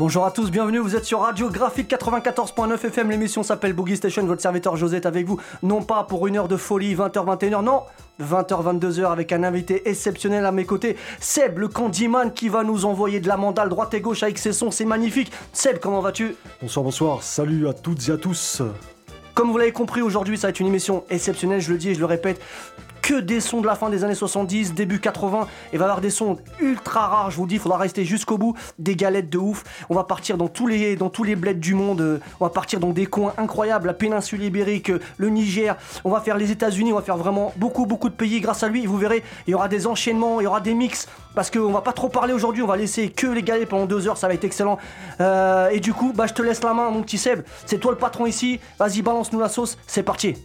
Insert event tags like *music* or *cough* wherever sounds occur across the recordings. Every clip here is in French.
Bonjour à tous, bienvenue, vous êtes sur Radio Graphique 94.9 FM, l'émission s'appelle Boogie Station, votre serviteur Josette avec vous, non pas pour une heure de folie, 20h-21h, non 20h-22h avec un invité exceptionnel à mes côtés, Seb le Candyman qui va nous envoyer de la mandale droite et gauche avec ses sons, c'est magnifique. Seb, comment vas-tu? Bonsoir, bonsoir, salut à toutes et à tous. Comme vous l'avez compris, aujourd'hui ça va être une émission exceptionnelle, je le dis et je le répète, que des sons de la fin des années 70, début 80. Et va avoir des sons ultra rares, je vous dis, il faudra rester jusqu'au bout. Des galettes de ouf. On va partir dans tous les, dans tous les bleds du monde. On va partir dans des coins incroyables. La péninsule ibérique, le Niger. On va faire les États-Unis. On va faire vraiment beaucoup, beaucoup de pays grâce à lui. Et vous verrez, il y aura des enchaînements, il y aura des mix. Parce qu'on va pas trop parler aujourd'hui. On va laisser que les galettes pendant deux heures. Ça va être excellent. Euh, et du coup, bah, je te laisse la main, mon petit Seb. C'est toi le patron ici. Vas-y, balance-nous la sauce. C'est parti.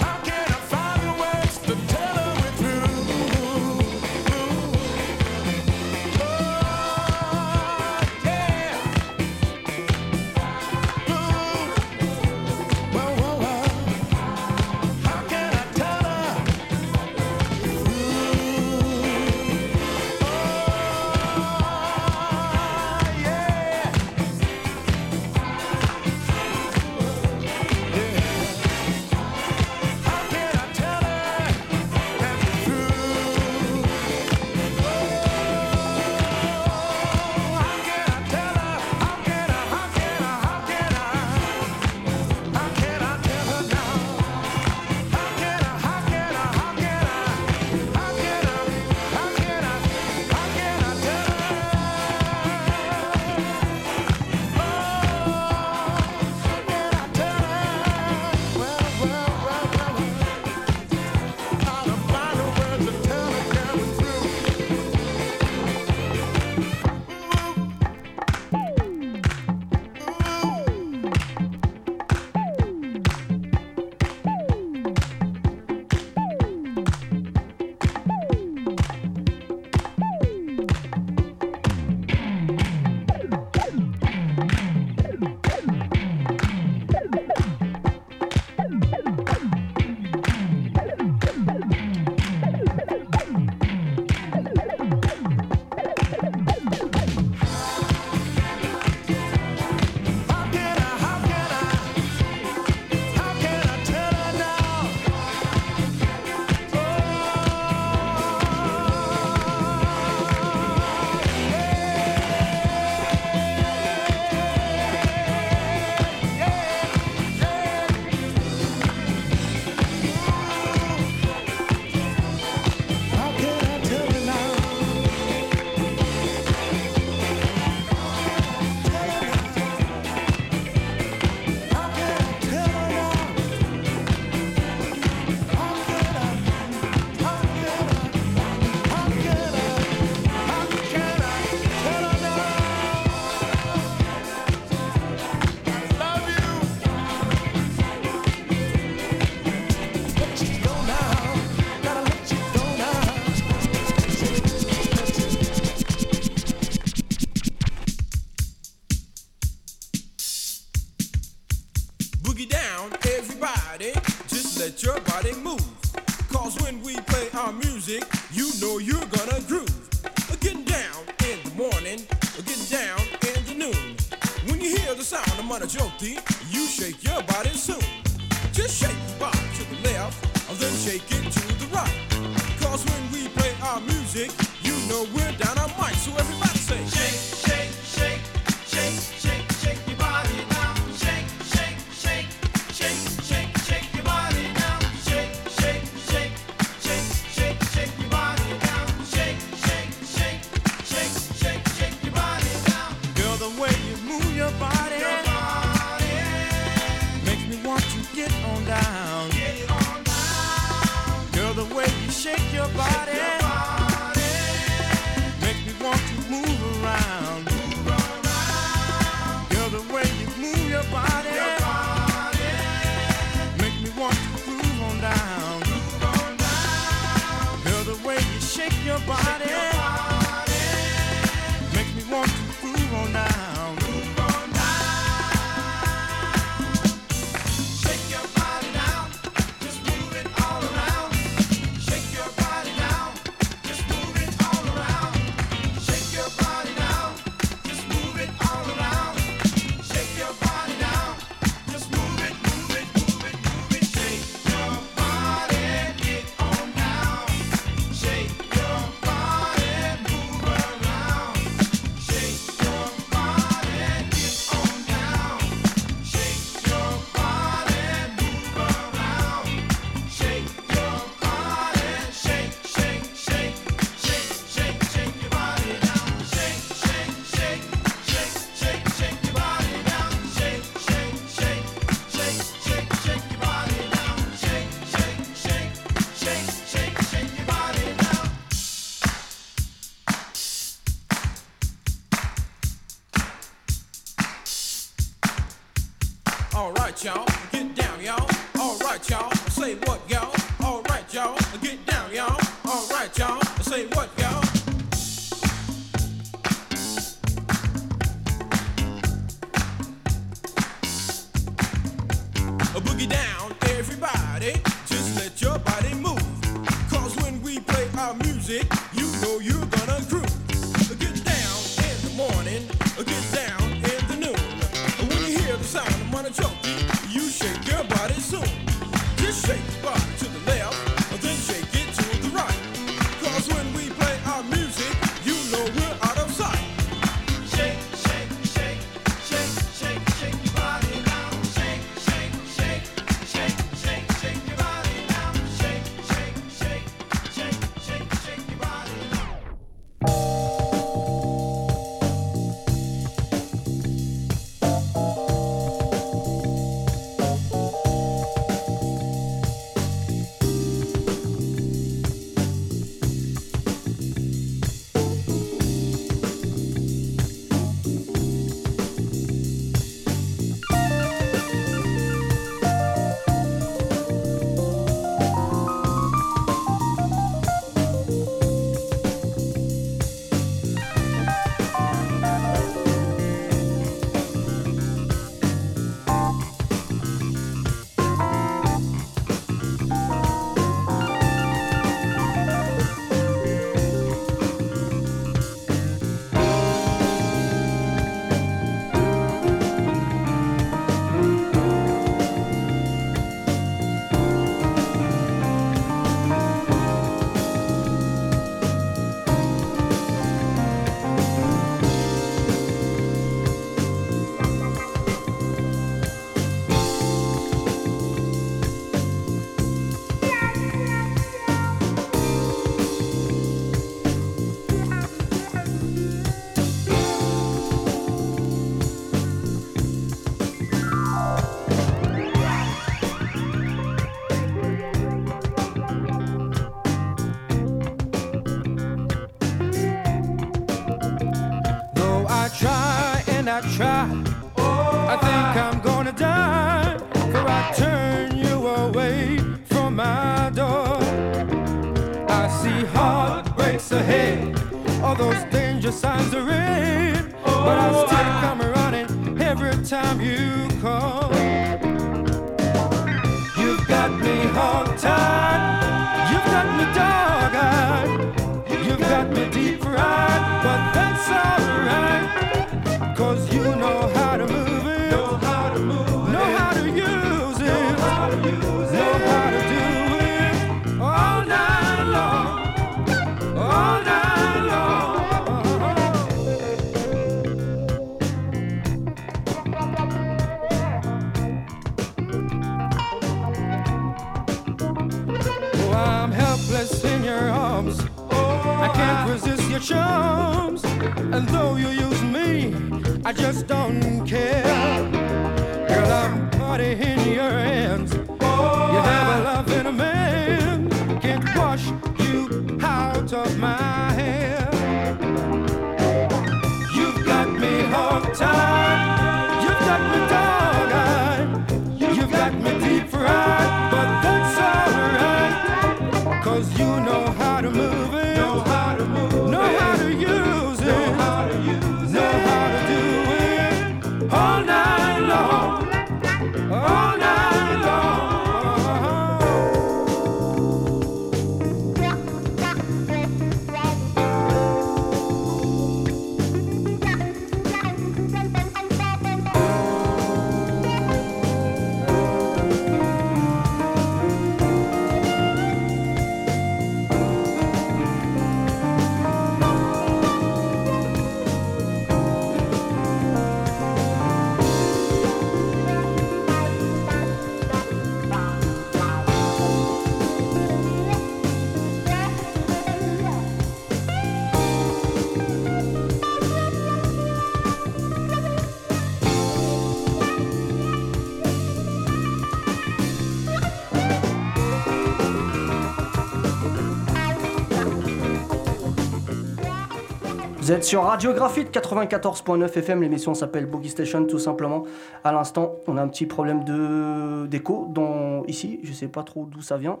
Vous êtes sur Radio Graphite 94.9 FM, l'émission s'appelle Boogie Station tout simplement. À l'instant, on a un petit problème de d'écho dans ici, je sais pas trop d'où ça vient.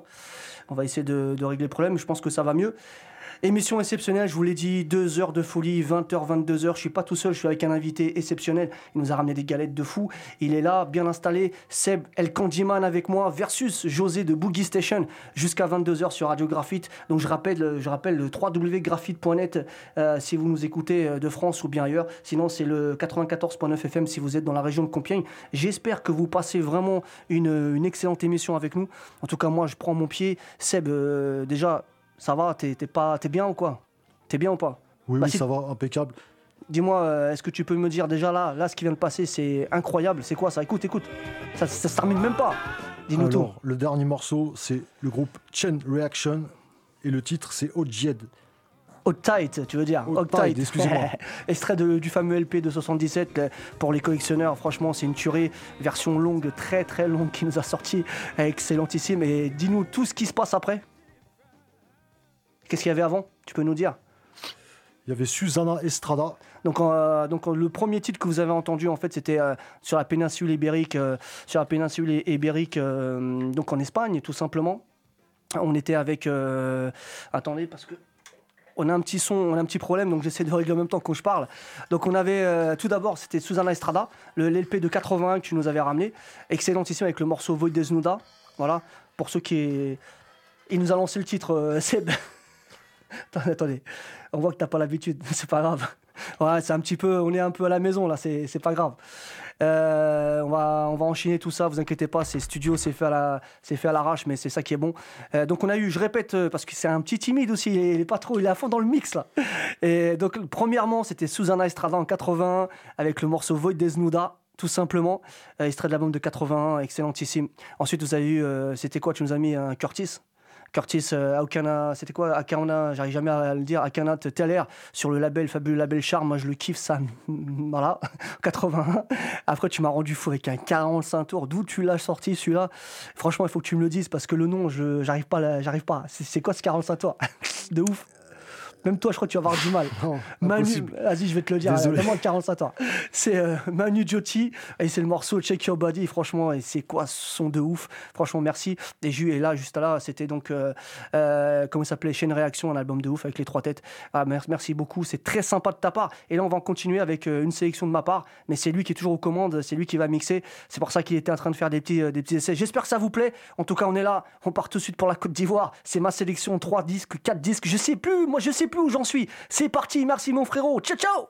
On va essayer de régler le problème, je pense que ça va mieux. Émission exceptionnelle, je vous l'ai dit, 2 heures de folie, 20h, 22h. Je suis pas tout seul, je suis avec un invité exceptionnel. Il nous a ramené des galettes de fou. Il est là, bien installé. Seb El Candyman avec moi versus José de Boogie Station jusqu'à 22h sur Radio Graphite. Donc je rappelle, je rappelle le www.graphite.net euh, si vous nous écoutez euh, de France ou bien ailleurs. Sinon, c'est le 94.9 FM si vous êtes dans la région de Compiègne. J'espère que vous passez vraiment une, excellente émission avec nous. En tout cas, moi, je prends mon pied. Seb, euh, déjà, ça va T'es t'es pas, t'es bien ou quoi? T'es bien ou pas? Oui, Bah, oui, si- ça va, impeccable. Dis-moi, euh, est-ce que tu peux me dire déjà là, là, ce qui vient de passer, c'est incroyable. C'est quoi ça? Écoute, écoute. Ça, ça se termine même pas. Dis-nous tout. Le dernier morceau, c'est le groupe Chain Reaction et le titre, c'est Ojed. Tight, tu veux dire? Tight, excusez-moi. *laughs* Extrait de- du fameux LP de 77 euh, pour les collectionneurs. Franchement, c'est une tuerie. Version longue, très très longue qui nous a sorti. Excellentissime. Et dis-nous tout ce qui se passe après. Qu'est-ce qu'il y avait avant? Tu peux nous dire? Il y avait Susanna Estrada. Donc, euh, donc le premier titre que vous avez entendu en fait c'était euh, sur la péninsule ibérique, euh, sur la péninsule ibérique, donc en Espagne tout simplement. On était avec, attendez parce que on a un petit son, on a un petit problème donc j'essaie de régler en même temps que je parle. Donc on avait tout d'abord c'était Susana Estrada, le l'LP de 81 que tu nous avais ramené, excellentissime avec le morceau Void Desnuda. Voilà pour ceux qui, il nous a lancé le titre *laughs* Seb. *laughs* attendez, on voit que t'as pas l'habitude, *laughs* c'est pas grave. C'est un petit peu, on est un peu à la maison là, c'est pas grave. Euh, on, va, on va enchaîner tout ça, vous inquiétez pas, c'est studio, c'est fait à l'arrache, mais c'est ça qui est bon. Euh, donc on a eu, je répète, euh, parce que c'est un petit timide aussi, il est, pas trop, il est à fond dans le mix là. Et donc premièrement, c'était Susanna Estrada en 81 avec le morceau Void Desnuda. Tout simplement, extrait de l'album de 81, excellentissime. Ensuite, vous avez eu, c'était quoi Tu nous as mis un Curtis? Curtis euh, Aukana, c'était quoi Akana, j'arrive jamais à le dire, Akana Teller sur le label, fabuleux label Charme, moi je le kiffe ça, *laughs* voilà, *laughs* 81. Après tu m'as rendu fou avec un 45 tours, d'où tu l'as sorti celui-là? Franchement il faut que tu me le dises parce que le nom, j'arrive pas, j'arrive pas. C'est quoi ce 45 tours? *laughs* De ouf. Même toi, je crois que tu vas avoir du mal. *laughs* Non, Manu, vas-y, je vais te le dire. Désolé. Le 45 tours. C'est euh, Manu Giotti et c'est le morceau Check Your Body. Franchement, et c'est quoi ce son de ouf. Franchement, merci. Et Ju est là, juste là. C'était donc, euh, euh, comment ça s'appelait Chaîne Réaction, un album de ouf avec les trois têtes. Ah, mer- merci beaucoup. C'est très sympa de ta part. Et là, on va en continuer avec une sélection de ma part. Mais c'est lui qui est toujours aux commandes. C'est lui qui va mixer. C'est pour ça qu'il était en train de faire des petits, des petits essais. J'espère que ça vous plaît. En tout cas, on est là. On part tout de suite pour la Côte d'Ivoire. C'est ma sélection. Trois disques, quatre disques. Je sais plus. Moi, je sais où j'en suis. C'est parti. Merci, mon frérot. Ciao, ciao.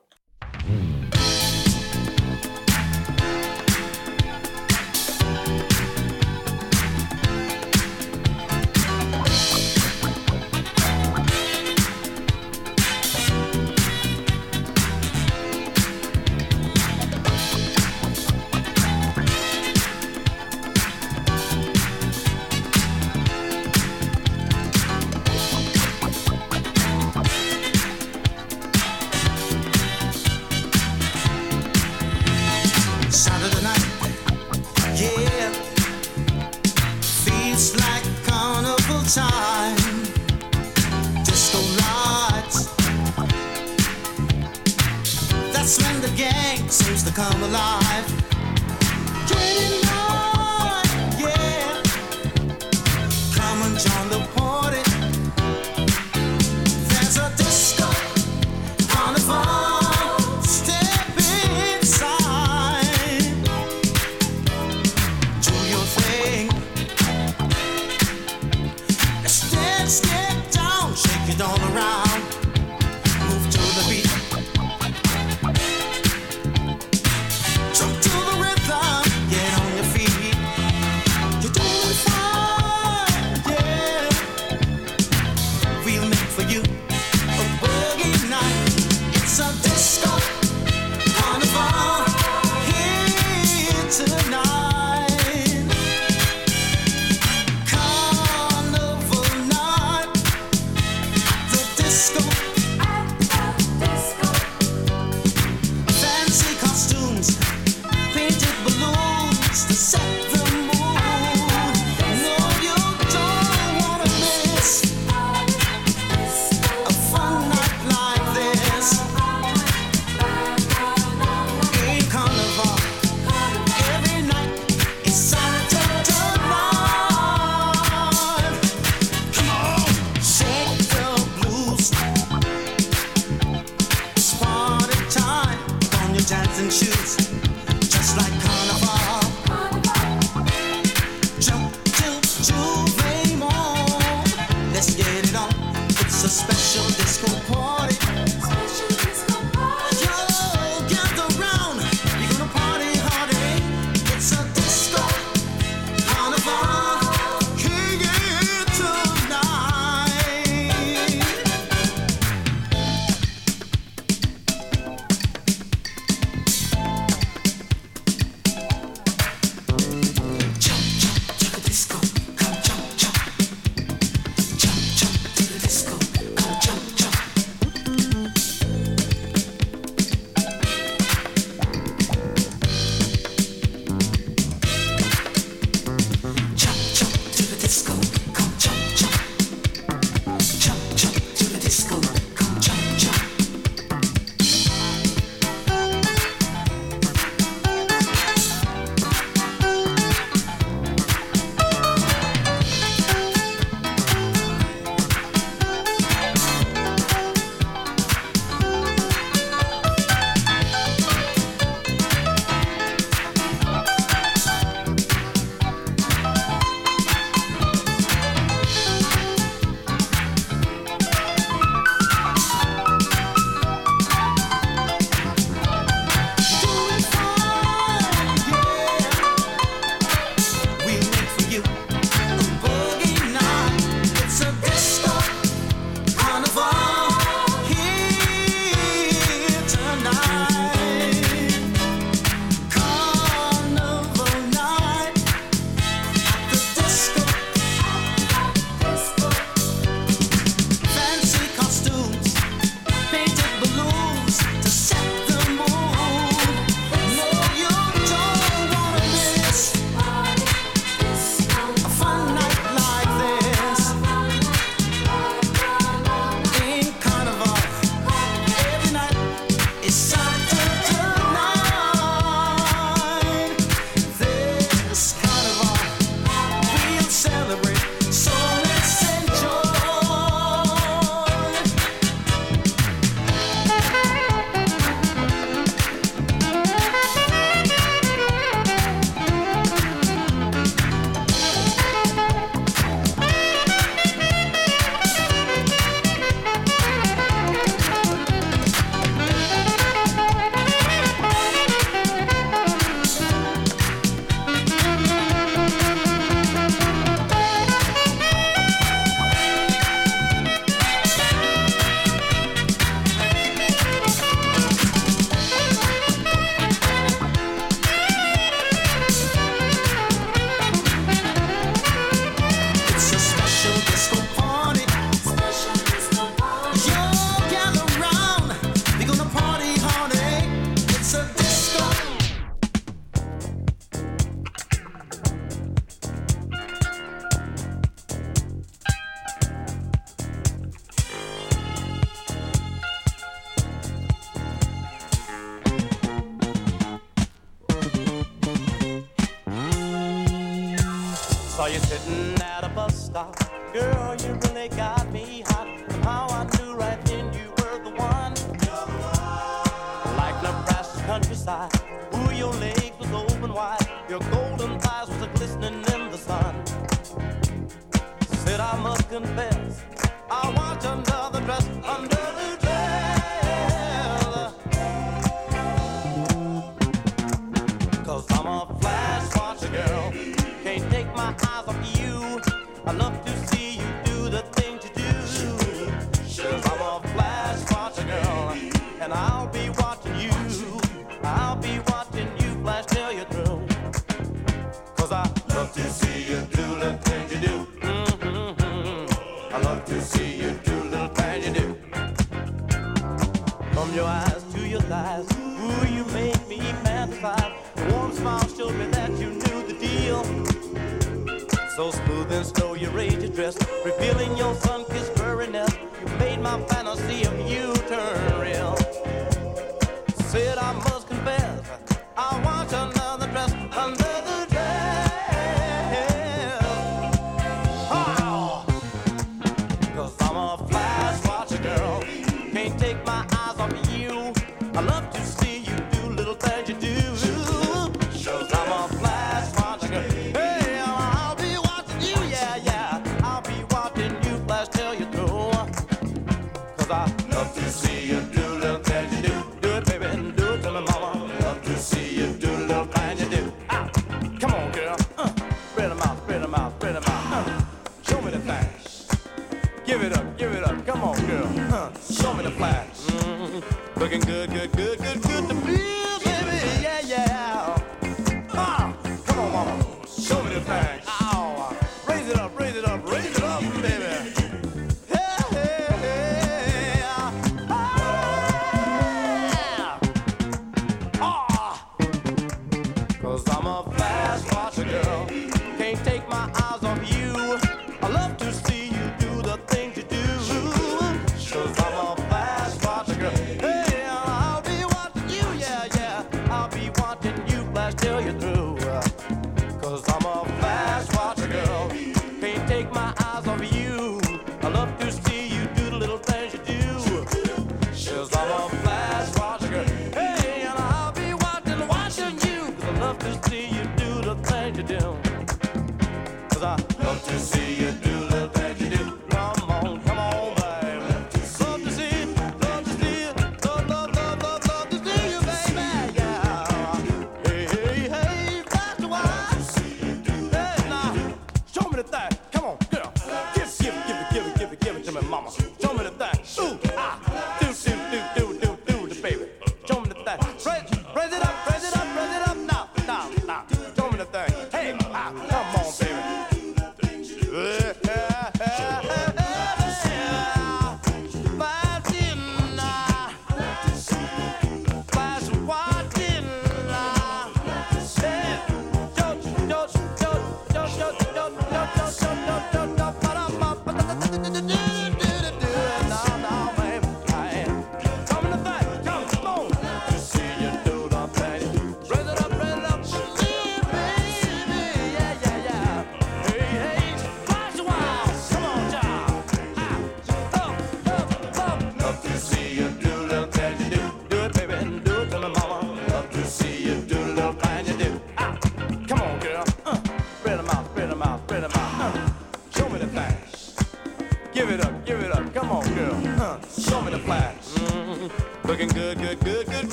Give it up. Come on, girl. Huh. Show me the flash. Mm -hmm. Looking good, good, good, good.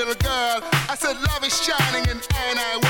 Little girl. I said, love is shining and in I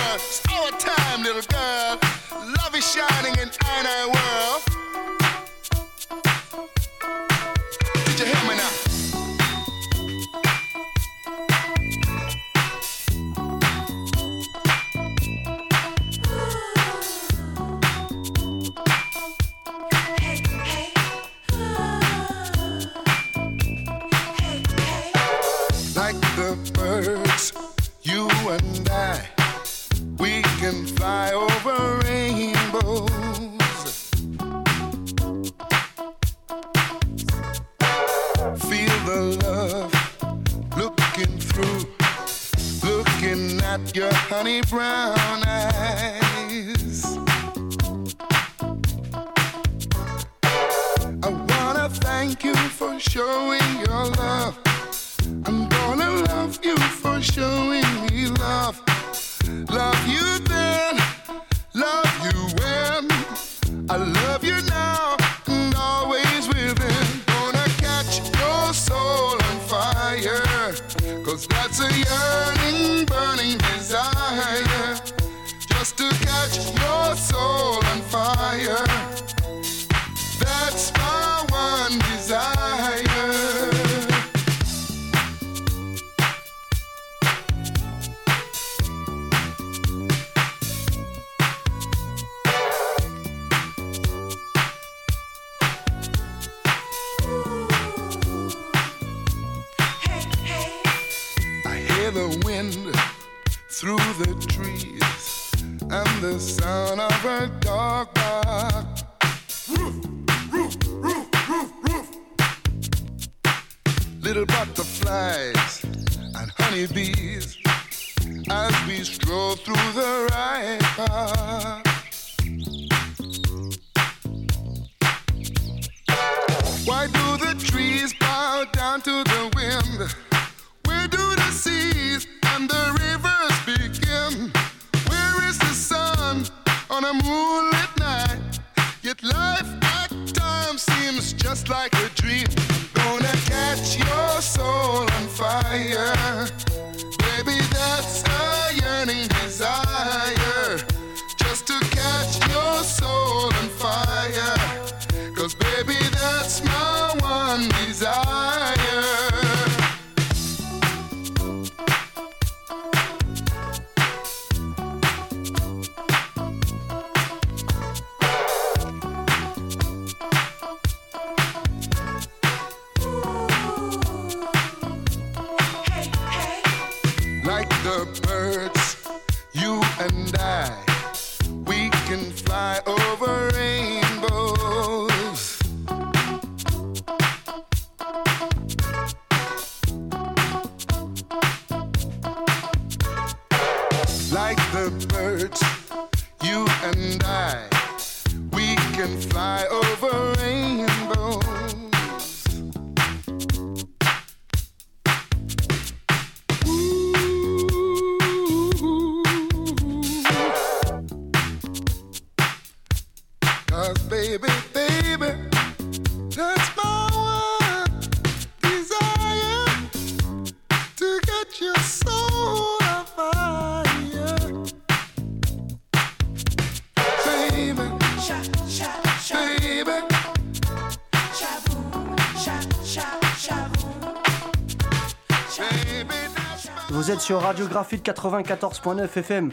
sur Radio Graphite 94.9 FM.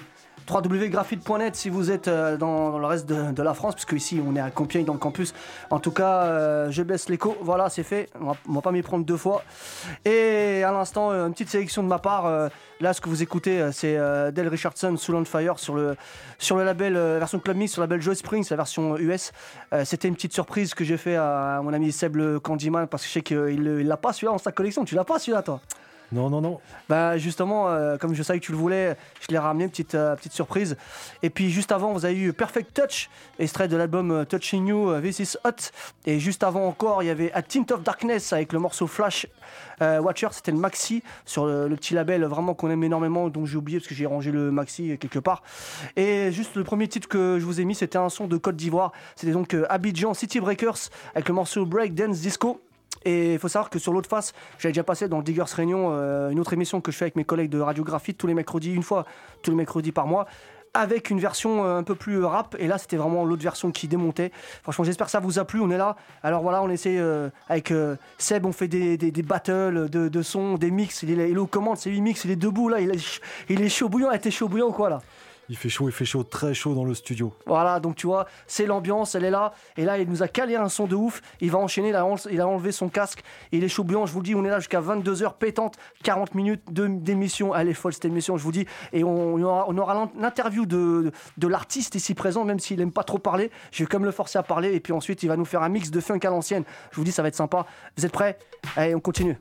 www.graphite.net si vous êtes euh, dans, le reste de, la France, puisque ici on est à Compiègne dans le campus. En tout cas, euh, je baisse l'écho. Voilà, c'est fait. On va, va pas m'y prendre deux fois. Et à l'instant, euh, une petite sélection de ma part. Là, ce que vous écoutez, c'est euh, Richardson, Soul on Fire sur le, sur le label, version Club Mix, sur le label Joy Springs, la version US. C'était une petite surprise que j'ai fait à mon ami Seb le Candyman, parce que je sais qu'il il l'a pas celui-là dans sa collection. Tu l'as pas celui-là, toi? Non, non, non. bah justement, euh, comme je savais que tu le voulais, je l'ai ramené, petite, euh, petite surprise. Et puis juste avant, vous avez eu Perfect Touch, extrait de l'album euh, Touching You, This Is Hot. Et juste avant encore, il y avait A Tint of Darkness avec le morceau Flash Watcher, c'était le maxi sur le, petit label vraiment qu'on aime énormément, dont j'ai oublié parce que j'ai rangé le maxi quelque part. Et juste le premier titre que je vous ai mis, c'était un son de Côte d'Ivoire. C'était donc Abidjan City Breakers avec le morceau Break Dance Disco. Et il faut savoir que sur l'autre face, j'avais déjà passé dans Diggers Réunion, euh, une autre émission que je fais avec mes collègues de radiographie tous les mercredis, une fois tous les mercredis par mois avec une version euh, un peu plus rap. Et là c'était vraiment l'autre version qui démontait. Franchement j'espère que ça vous a plu. On est là. Alors voilà on essaie euh, avec euh, Seb on fait des, battles de, de sons des mix. Il est, il est aux commandes c'est lui mix. Il est debout là. Il est, il est chaud bouillant. T'es chaud bouillant ou quoi là? Il fait chaud, il fait chaud, très chaud dans le studio. voilà, donc tu vois, c'est l'ambiance, elle est là. Et là, il nous a calé un son de ouf. Il va enchaîner, il a, enlevé son casque. Il est chaud bouillant, je vous dis, on est là jusqu'à 22h pétante, 40 minutes d'émission. Elle est folle cette émission, je vous dis. Et on, aura, l'interview de, l'artiste ici présent, même s'il aime pas trop parler. Je vais même le forcer à parler. Et puis ensuite, il va nous faire un mix de funk à l'ancienne. Je vous dis, ça va être sympa. Vous êtes prêts? Allez, on continue.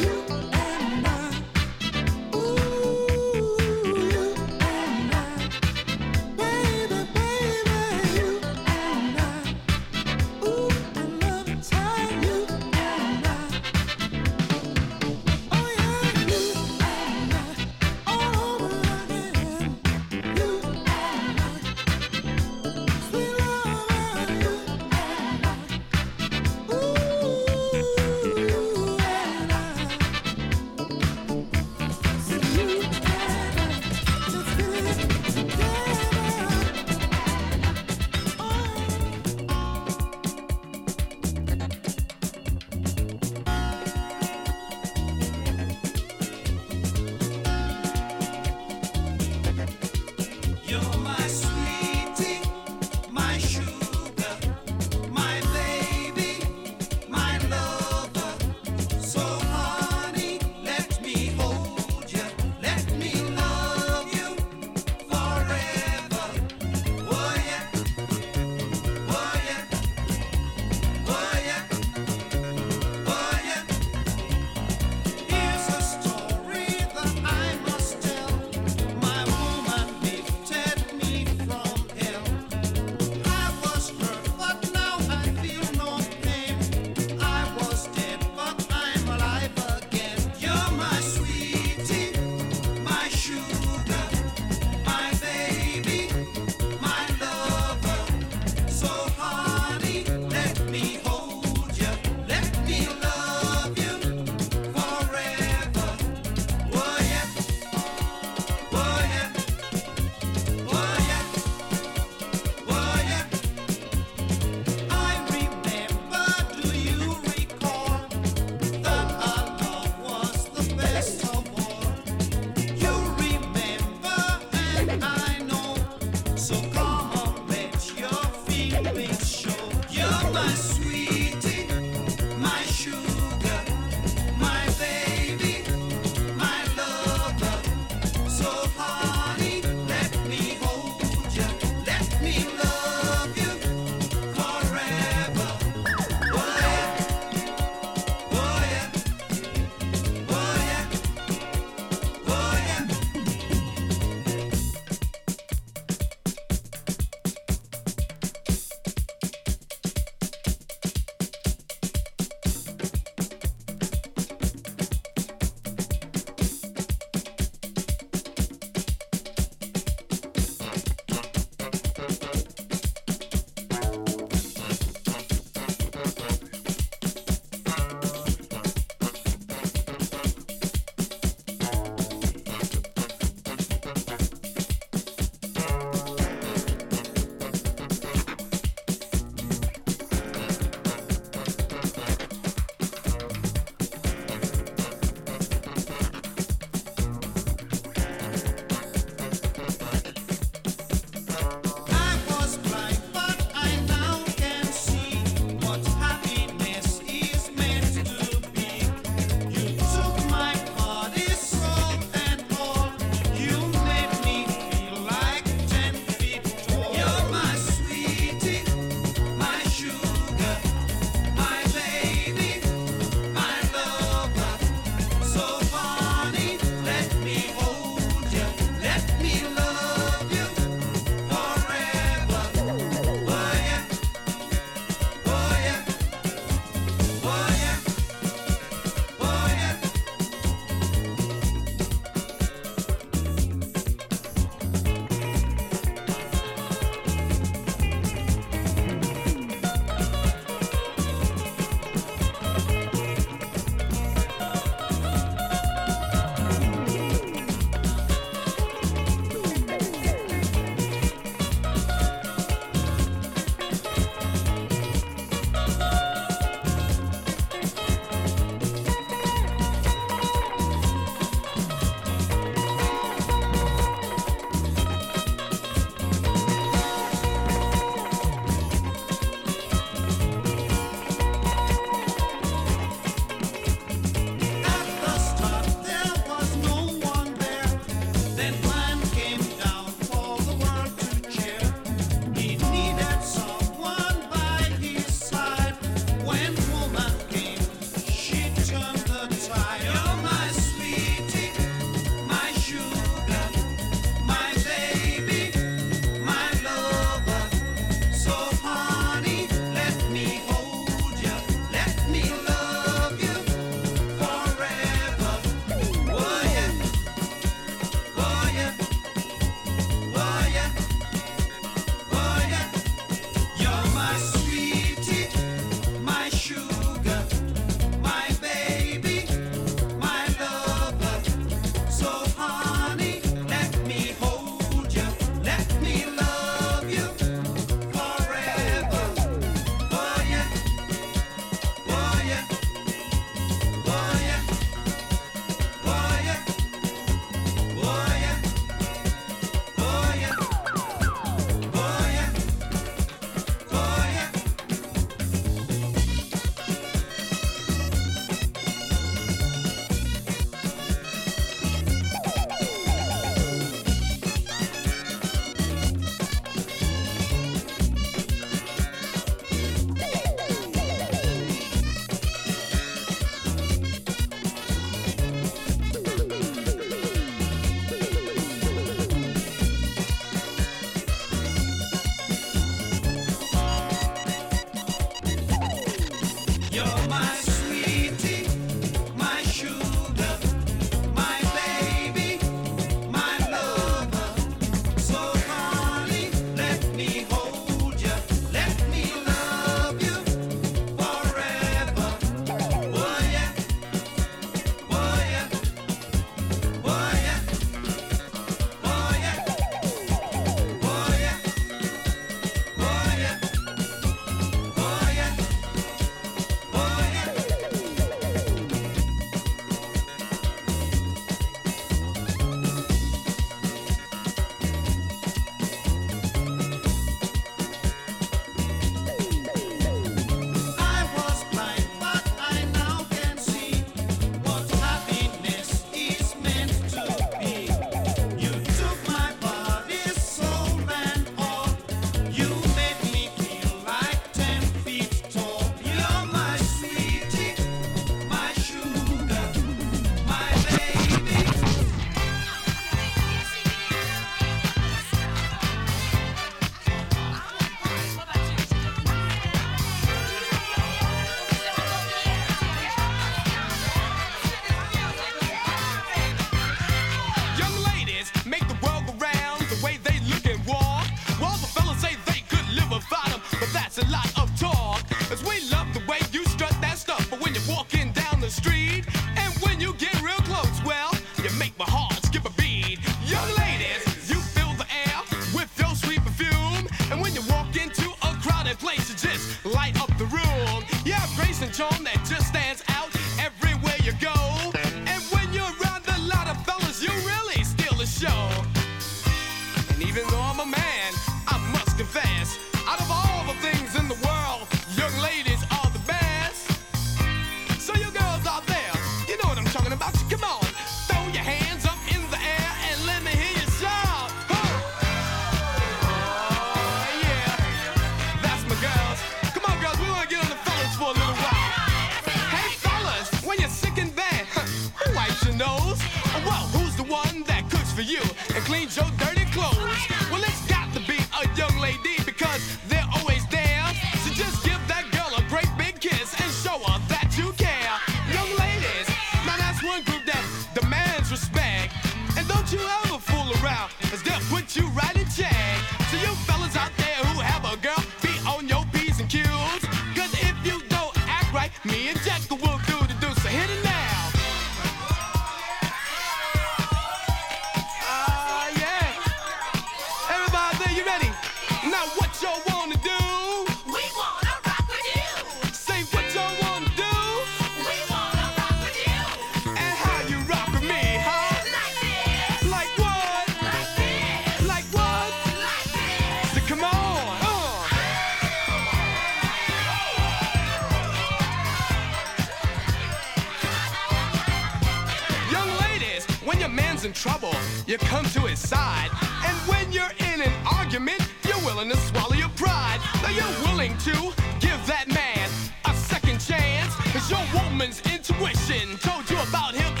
in trouble, you come to his side. And when you're in an argument, you're willing to swallow your pride. Now you're willing to give that man a second chance. Cause your woman's intuition told you about him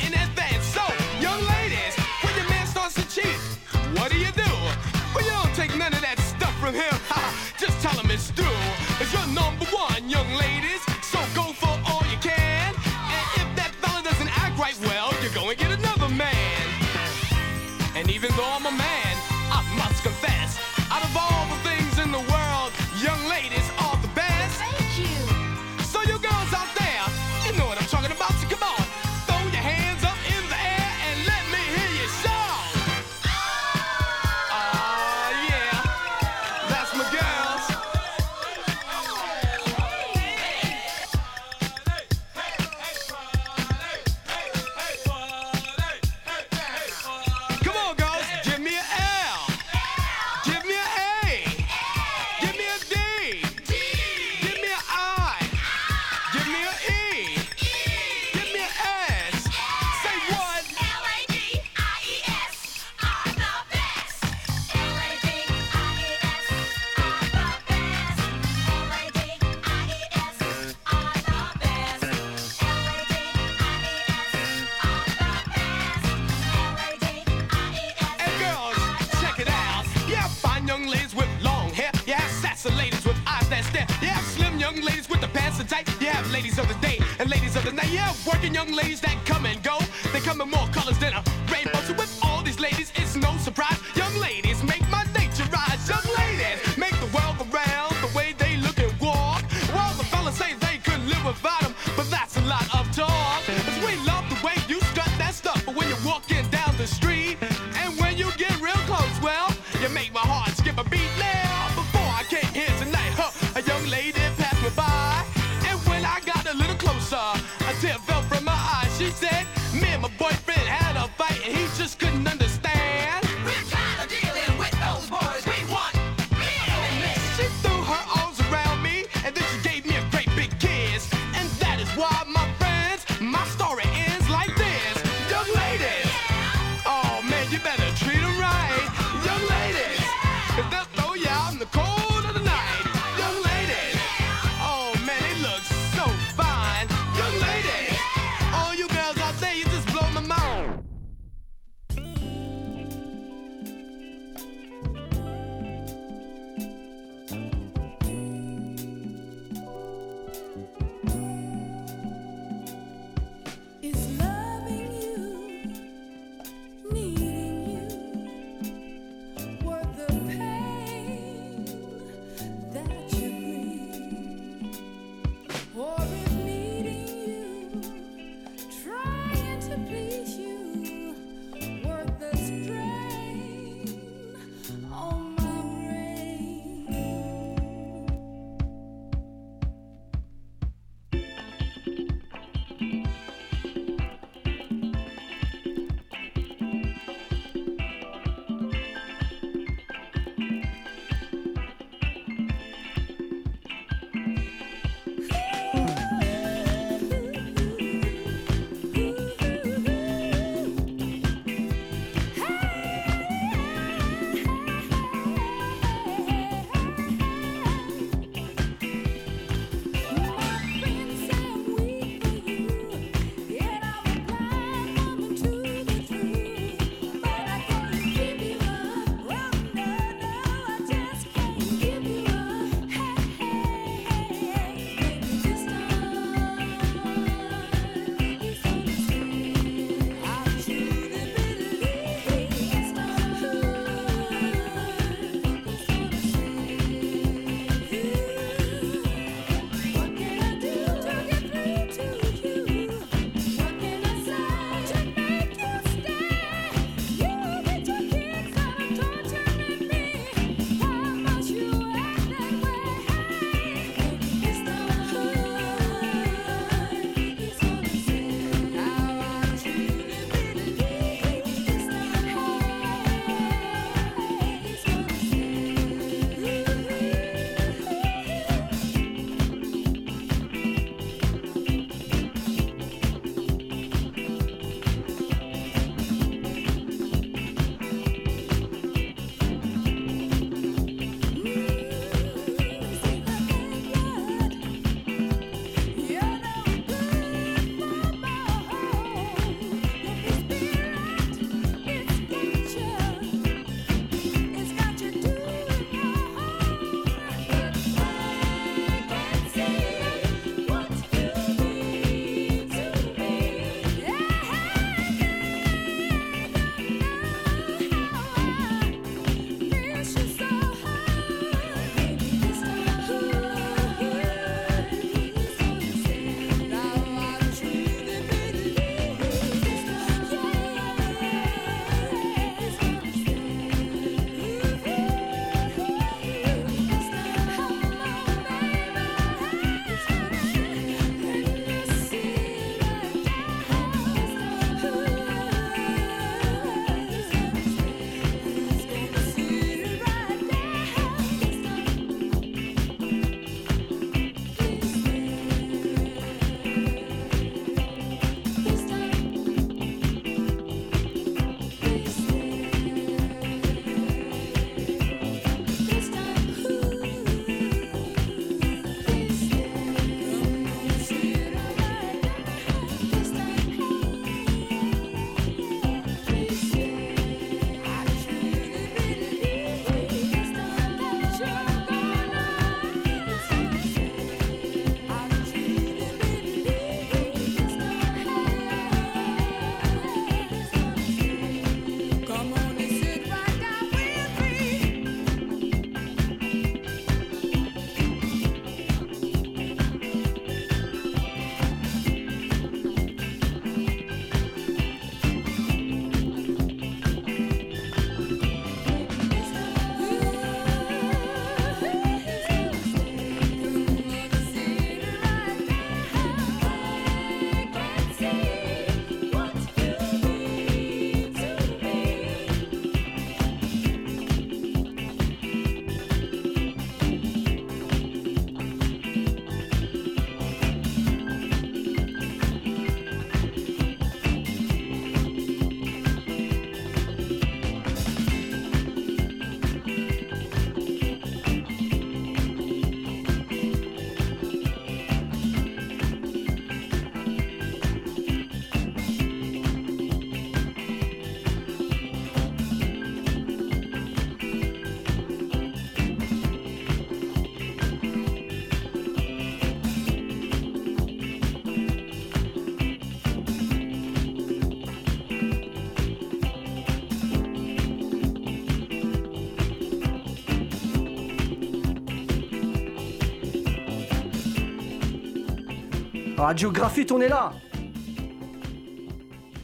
Radio Graphite, on est là.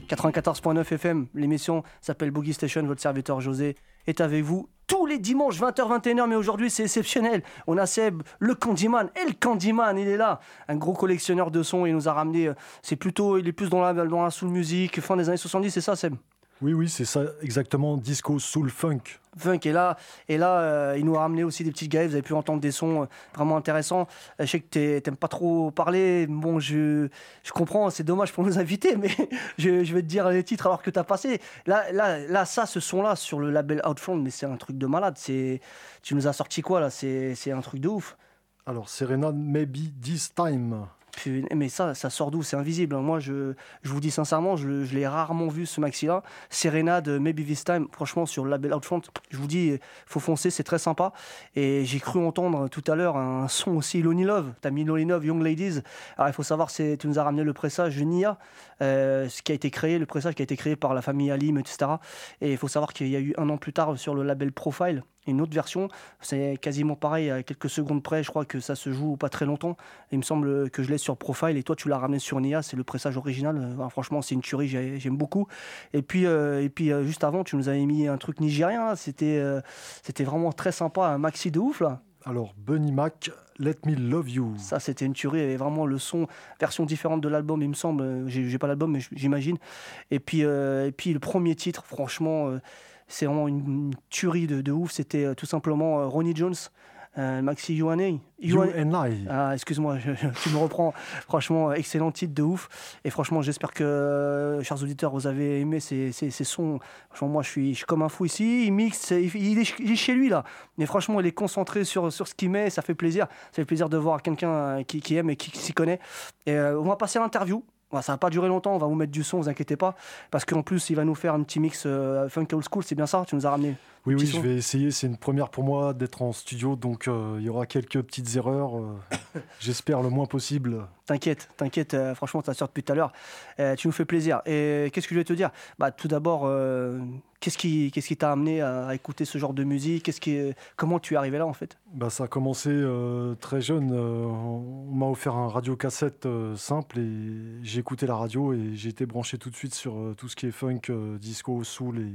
94.9 FM, l'émission s'appelle Boogie Station, votre serviteur José est avec vous tous les dimanches 20h 21h mais aujourd'hui c'est exceptionnel. On a Seb le Candyman et le Candyman, il est là, un gros collectionneur de sons, il nous a ramené euh, c'est plutôt il est plus dans la dans la soul music fin des années 70, c'est ça Seb? Oui, oui, c'est ça, exactement. Disco, soul, funk. Funk et là et là euh, il nous a ramené aussi des petites gailles vous avez pu entendre des sons euh, vraiment intéressants Euh, je sais que t'aimes pas trop parler bon je je comprends c'est dommage pour *laughs* nos invités mais *laughs* je, je vais te dire les titres alors que t'as passé là là là ça ce son là sur le label Outfront mais c'est un truc de malade c'est tu nous as sorti quoi là c'est c'est un truc de ouf Alors, Serena, maybe this time. Mais ça, ça sort d'où? C'est invisible. hein. Moi, je, je vous dis sincèrement, je, l'ai rarement vu ce maxi-là. Serena de Maybe This Time, franchement, sur le label Outfront, je vous dis, faut foncer, c'est très sympa. Et j'ai cru entendre tout à l'heure un son aussi, Lonely Love. T'as mis Lonely Love, Young Ladies. Alors, il faut savoir, tu nous as ramené le pressage Nia, ce qui a été créé, le pressage qui a été créé par la famille Alim, etc. Et il faut savoir qu'il y a eu un an plus tard sur le label Profile une autre version. C'est quasiment pareil, à quelques secondes près. Je crois que ça se joue pas très longtemps. Il me semble que je l'ai sur Profile et toi tu l'as ramené sur Nia. C'est le pressage original. Euh, franchement, c'est une tuerie. j'ai- J'aime beaucoup. Et puis, euh, et puis euh, juste avant, tu nous avais mis un truc nigérien. C'était, euh, c'était vraiment très sympa, un maxi de ouf là. Alors, Bunny Mac, Let Me Love You. Ça, c'était une tuerie. Et vraiment, le son, version différente de l'album, il me semble. Euh, J'ai pas l'album, mais j'imagine. Et puis, euh, et puis, le premier titre, franchement, euh, c'est vraiment une, tuerie de, ouf. C'était tout simplement Ronnie Jones, euh, Maxi Yohane. You and I. Ah, excuse-moi, je- je- tu me reprends. Franchement, excellent titre de ouf. Et franchement, j'espère que, euh, chers auditeurs, vous avez aimé ces, ces, ces sons. Franchement, moi, je suis, je suis comme un fou ici. Il mixe, il, il est, ch- il est chez lui, là. Mais franchement, il est concentré sur, sur ce qu'il met. Ça fait plaisir. Ça fait plaisir de voir quelqu'un euh, qui, qui aime et qui, qui s'y connaît. Et euh, on va passer à l'interview. Bon, ça va pas durer longtemps, on va vous mettre du son, vous inquiétez pas. Parce qu'en plus, il va nous faire un petit mix euh, funk old school, c'est bien ça? Tu nous as ramené Oui, oui, je vais essayer. C'est une première pour moi d'être en studio, donc euh, il y aura quelques petites erreurs. euh, *laughs* J'espère le moins possible. T'inquiète, t'inquiète, euh, franchement, ça sort depuis tout à l'heure. Tu nous fais plaisir. Et qu'est-ce que je vais te dire? Bah, Tout d'abord, qu'est-ce qui qu'est-ce qui t'a amené à, à écouter ce genre de musique? Qu'est-ce qui, Comment tu es arrivé là, en fait? Bah, ça a commencé très jeune. on m'a offert un radio-cassette euh, simple et j'ai écouté la radio et j'ai été branché tout de suite sur tout ce qui est funk, disco, soul et,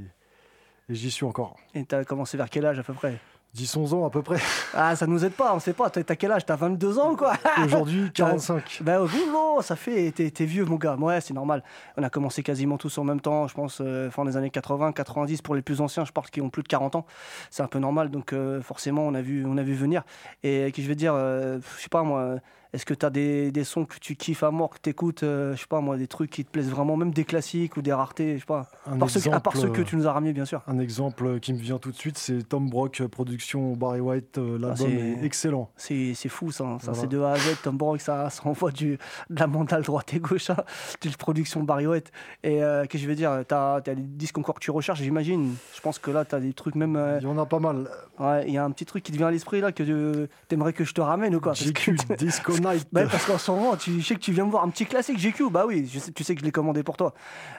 et j'y suis encore. Et t'as commencé vers quel âge, à peu près? 10-11 ans à peu près. *laughs* Ah, ça nous aide pas, on sait pas. T'as quel âge? T'as 22 ans, quoi? *laughs* Aujourd'hui, 45. Ben oui, non, ça fait. T'es vieux, mon gars. Ouais, c'est normal. On a commencé quasiment tous en même temps, je pense, euh, fin des années 80, 90 pour les plus anciens, je pense, qui ont plus de 40 ans. C'est un peu normal, donc euh, forcément, on a, vu, on a vu venir. Et que je vais dire, euh, je sais pas moi, est-ce que t'as des, des sons que tu kiffes à mort, que t'écoutes, euh, je sais pas moi, des trucs qui te plaisent vraiment, même des classiques ou des raretés, je sais pas? Un À part, ceux, à part exemple, ceux que euh, tu nous as ramenés, bien sûr. Un exemple qui me vient tout de suite, c'est Tom Brock, production Barry White. euh, L'album Ah, c'est- est excellent. C'est fou ça, hein. ça Voilà. c'est de A à Z, Tom Brock, ça, ça envoie du, de la mandale droite et gauche, hein. de la production Barry White. Et euh, qu'est-ce que je veux dire, t'as as des disques encore que tu recherches, j'imagine. Je pense que là, t'as des trucs même. euh, Il y en a pas mal. ouais, il y a un petit truc qui te vient à l'esprit là que tu t'aimerais que je te ramène ou quoi? Que- GQ, Disco *laughs* Night. Bah, parce qu'en ce moment, tu, sais que tu viens me voir un petit classique GQ. Bah oui, tu sais que je l'ai commandé pour toi.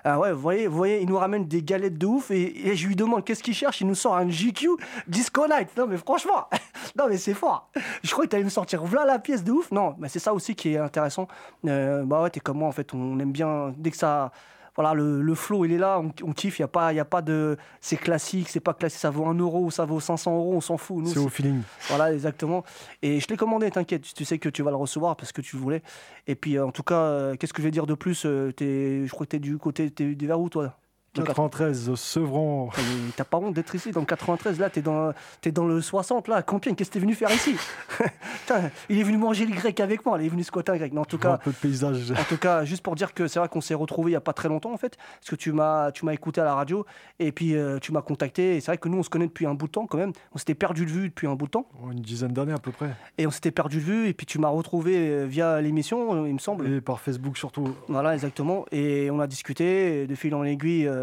Ah ouais, vous voyez, voyez, il nous ramène des galettes de ouf et, je lui demande qu'est-ce qu'il cherche? Il nous sort un GQ Disco Night. Non mais franchement, *laughs* non mais c'est fort. Je crois que tu allais me sortir voilà la pièce de ouf. Non, mais c'est ça aussi qui est intéressant. Euh, bah ouais, t'es comme moi en fait. On aime bien dès que ça. Voilà, le, le flow, il est là, on, on kiffe, il n'y a, pas- y a pas de. C'est classique, c'est pas classique, ça vaut 1 euro ou ça vaut 500 euros, on s'en fout. Nous, C'est au feeling. voilà, exactement. Et je l'ai commandé, t'inquiète, tu sais que tu vas le recevoir parce que tu voulais. Et puis, euh, en tout cas, euh, qu'est-ce que je vais dire de plus euh, t'es- Je crois que t'es du côté, t'es du vers où, toi? 93, Sevran. Mais T'as pas honte d'être ici dans le 93, là, t'es dans, t'es dans le 60, là, à Compiègne, qu'est-ce que t'es venu faire ici? *laughs* Putain, Il est venu manger le grec avec moi, il est venu squatter un grec. Mais en tout vois un cas, peu de paysage. en tout cas, juste pour dire que c'est vrai qu'on s'est retrouvés il y a pas très longtemps en fait, parce que tu m'as, écouté à la radio et puis euh, tu m'as contacté. Et c'est vrai que nous on se connaît depuis un bout de temps quand même. On s'était perdu de vue depuis un bout de temps Une dizaine d'années à peu près. et on s'était perdu de vue et puis tu m'as retrouvé euh, via l'émission, euh, il me semble. Et par Facebook surtout. Voilà, exactement. Et on a discuté de fil en aiguille. euh,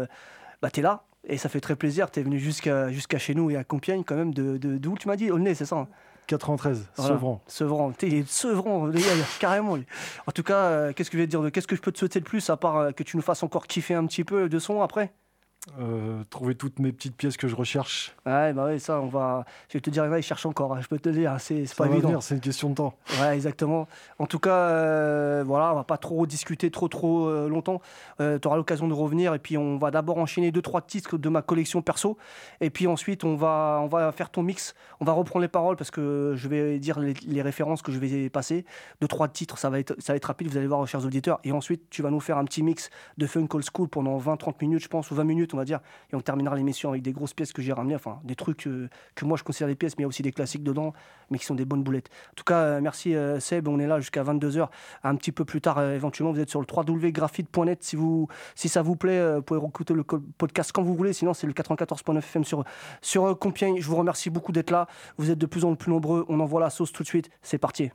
bah t'es là. Et ça fait très plaisir, t'es venu jusqu'à jusqu'à chez nous et à Compiègne quand même, de, de, d'où tu m'as dit Aulnay, c'est ça hein 93, Voilà. Sevran. Sevran, T'es- il est Sevran, gars, carrément. lui. En tout cas, euh, qu'est-ce que je vais te dire de Qu'est-ce que je peux te souhaiter de plus à part euh, que tu nous fasses encore kiffer un petit peu de son après? Euh, trouver toutes mes petites pièces que je recherche. Ouais, bah ouais, ça, on va. Je vais te dire, il cherchent encore. hein, je peux te le dire, c'est c'est pas va évident. c'est une question de temps. Ouais, exactement. En tout cas, euh, voilà, on va pas trop discuter trop trop euh, longtemps. tu auras l'occasion de revenir et puis on va d'abord enchaîner deux trois titres de ma collection perso et puis ensuite on va on va faire ton mix. On va reprendre les paroles parce que je vais dire les, les références que je vais passer. Deux trois titres, ça va être ça va être rapide. Vous allez voir, chers auditeurs. Et ensuite, tu vas nous faire un petit mix de funk old school pendant 20-30 minutes, je pense, ou 20 minutes, on va dire. Et on terminera l'émission avec des grosses pièces que j'ai ramenées, enfin des trucs euh, que moi je considère des pièces, mais il y a aussi des classiques dedans, mais qui sont des bonnes boulettes. En tout cas, euh, merci euh, Seb, on est là jusqu'à 22h. Un petit peu plus tard, éventuellement, vous êtes sur le www.graphite.net. Si, si ça vous plaît, vous pouvez écouter le podcast quand vous voulez. Sinon, c'est le 94.9 FM sur, sur Compiègne. Je vous remercie beaucoup d'être là. Vous êtes de plus en plus nombreux. On envoie la sauce tout de suite. C'est parti.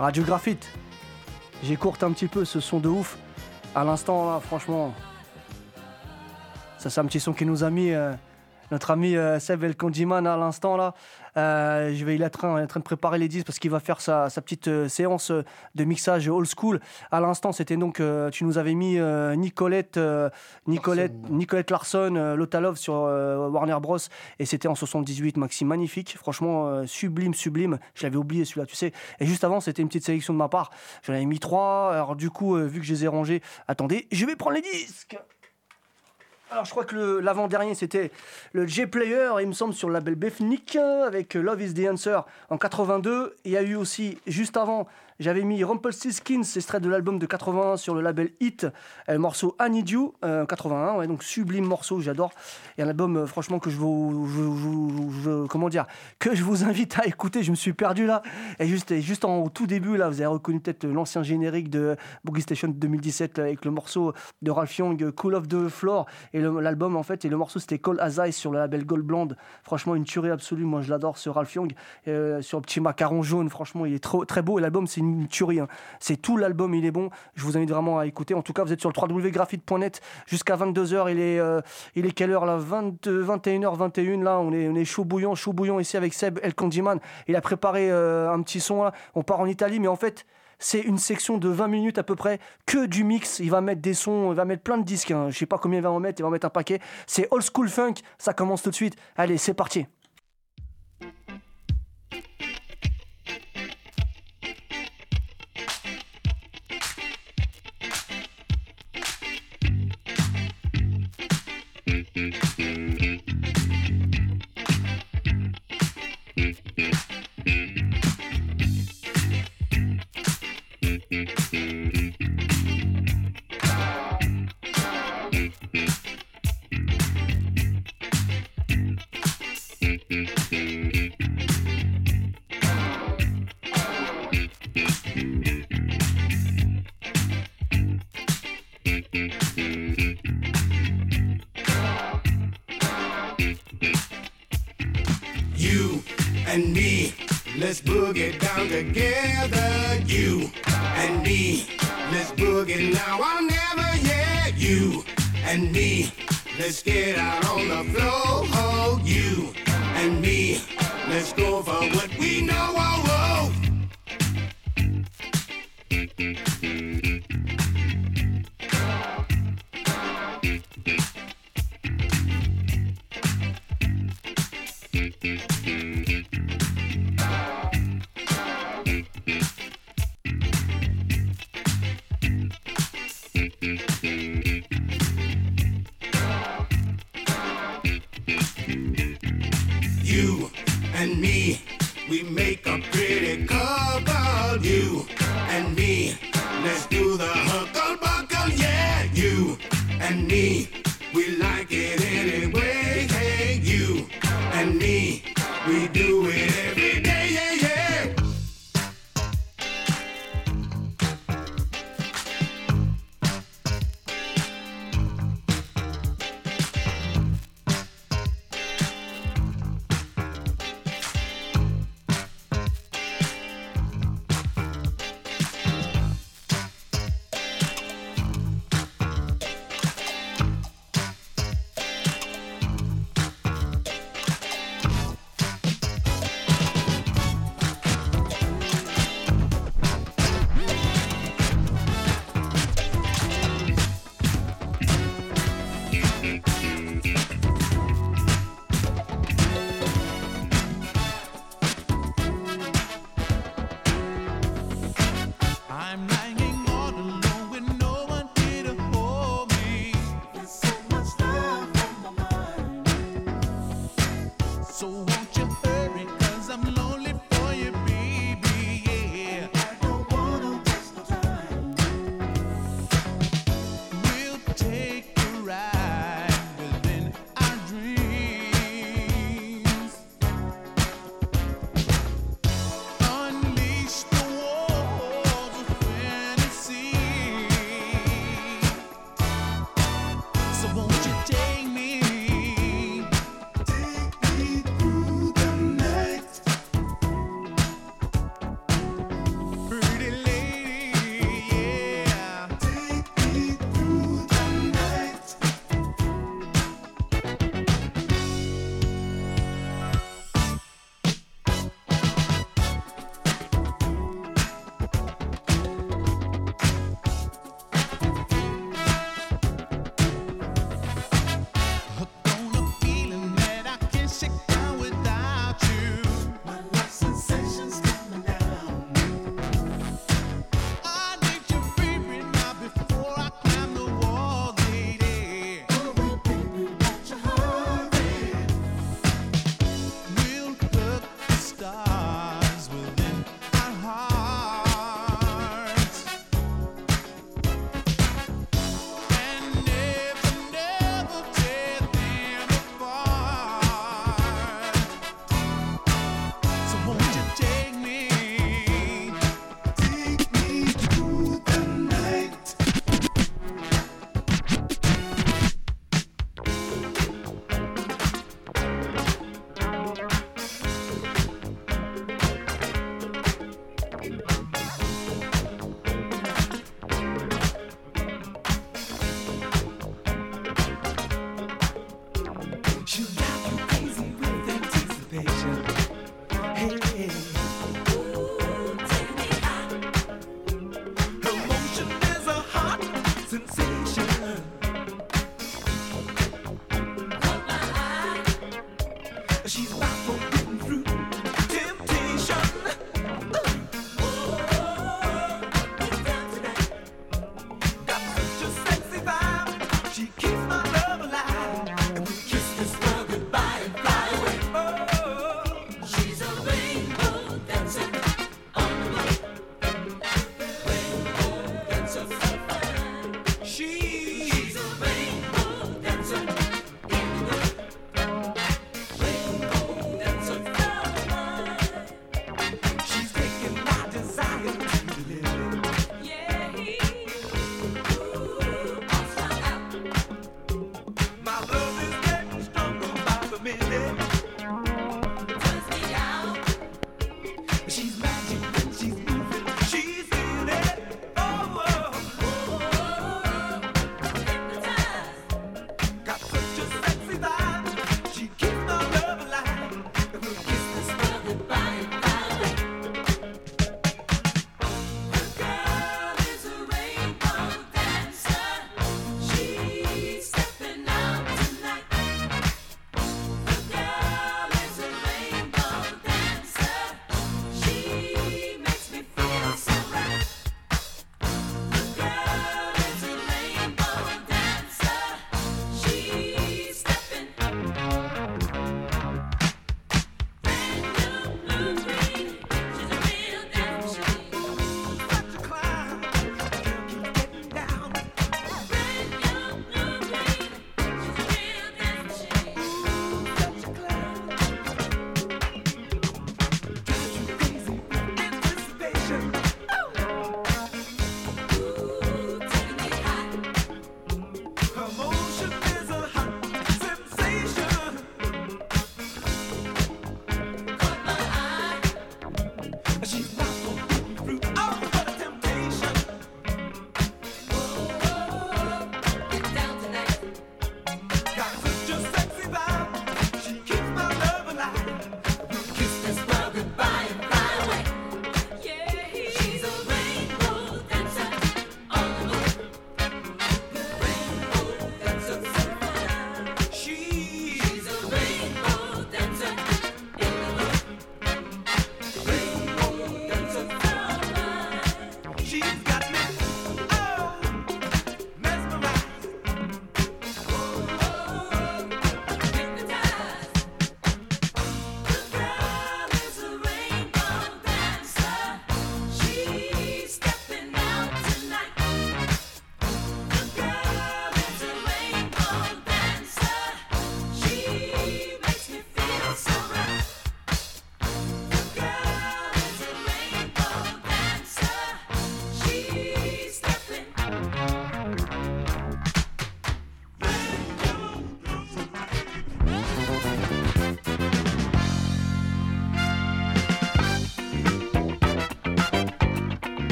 Radio Graphite. J'écourte un petit peu ce son de ouf. À l'instant, là, franchement. Ça, c'est un petit son qui nous a mis euh, notre ami euh, Seb El Kondiman à l'instant, là. Euh, je vais, il est en train, en de préparer les disques parce qu'il va faire sa, sa petite euh, séance de mixage old school. À l'instant, c'était donc, euh, tu nous avais mis Nicolette, Nicolette, Larson. Nicolette Larson, Lotta Love sur Warner Bros. Et c'était en 78, Maxime, magnifique. Franchement, sublime, sublime. Je l'avais oublié celui-là, tu sais. Et juste avant, c'était une petite sélection de ma part. J'en avais mis trois. Alors, du coup, vu que je les ai rangés, attendez, je vais prendre les disques. Alors, je crois que l'avant-dernier, c'était le J-Player, il me semble, sur le label Befnik, avec euh, Love is the Answer en 82. Il y a eu aussi, juste avant, j'avais mis Rumpelstiltskin, extrait de l'album de 81 sur le label Hit, euh, le morceau I Need You, euh, 81, ouais, donc sublime morceau, j'adore. Et un album, euh, franchement, que je vous, comment dire, que je vous invite à écouter. Je me suis perdu là. Et juste, juste en au tout début, là, vous avez reconnu peut-être l'ancien générique de Boogie Station 2017 là, avec le morceau de Ralph Young, Cool of the Floor. Et l'album, en fait, et le morceau, c'était Call as sur le label Gold Blonde. Franchement, une tuerie absolue. Moi, je l'adore, ce Ralph Young. Euh, sur le petit macaron jaune, franchement, il est trop, très beau. Et l'album, c'est une tuerie. hein. C'est tout l'album, il est bon. Je vous invite vraiment à écouter. En tout cas, vous êtes sur le www.graphite.net jusqu'à 22h. Il est, euh, il est quelle heure là? 20, 21h21 là. On est, on est chaud bouillant, chaud bouillant ici avec Seb El Condiman. Il a préparé euh, un petit son. On part en Italie, mais en fait. C'est une section de 20 minutes à peu près, que du mix. Il va mettre des sons, il va mettre plein de disques. hein. Je sais pas combien il va en mettre, il va mettre un paquet. C'est old school funk, ça commence tout de suite. Allez, c'est parti. Mm-hmm. Let's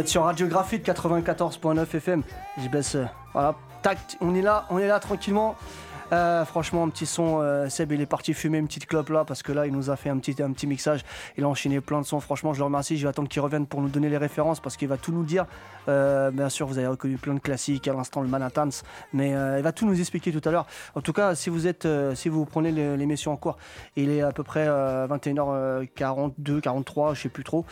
êtes sur Radio Graphite 94.9 FM. Je baisse. euh, Voilà. Tac, on est là, on est là tranquillement. Euh, franchement, un petit son. euh, Seb, il est parti fumer une petite clope là parce que là, il nous a fait un petit, un petit mixage. Il a enchaîné plein de sons. Franchement, je le remercie. Je vais attendre qu'il revienne pour nous donner les références parce qu'il va tout nous dire. Euh, bien sûr, vous avez reconnu plein de classiques à l'instant, le Manhattans, mais euh, il va tout nous expliquer tout à l'heure. En tout cas, si vous êtes, si vous prenez l'émission en cours, il est à peu près euh, 21h42, 43, je sais plus trop.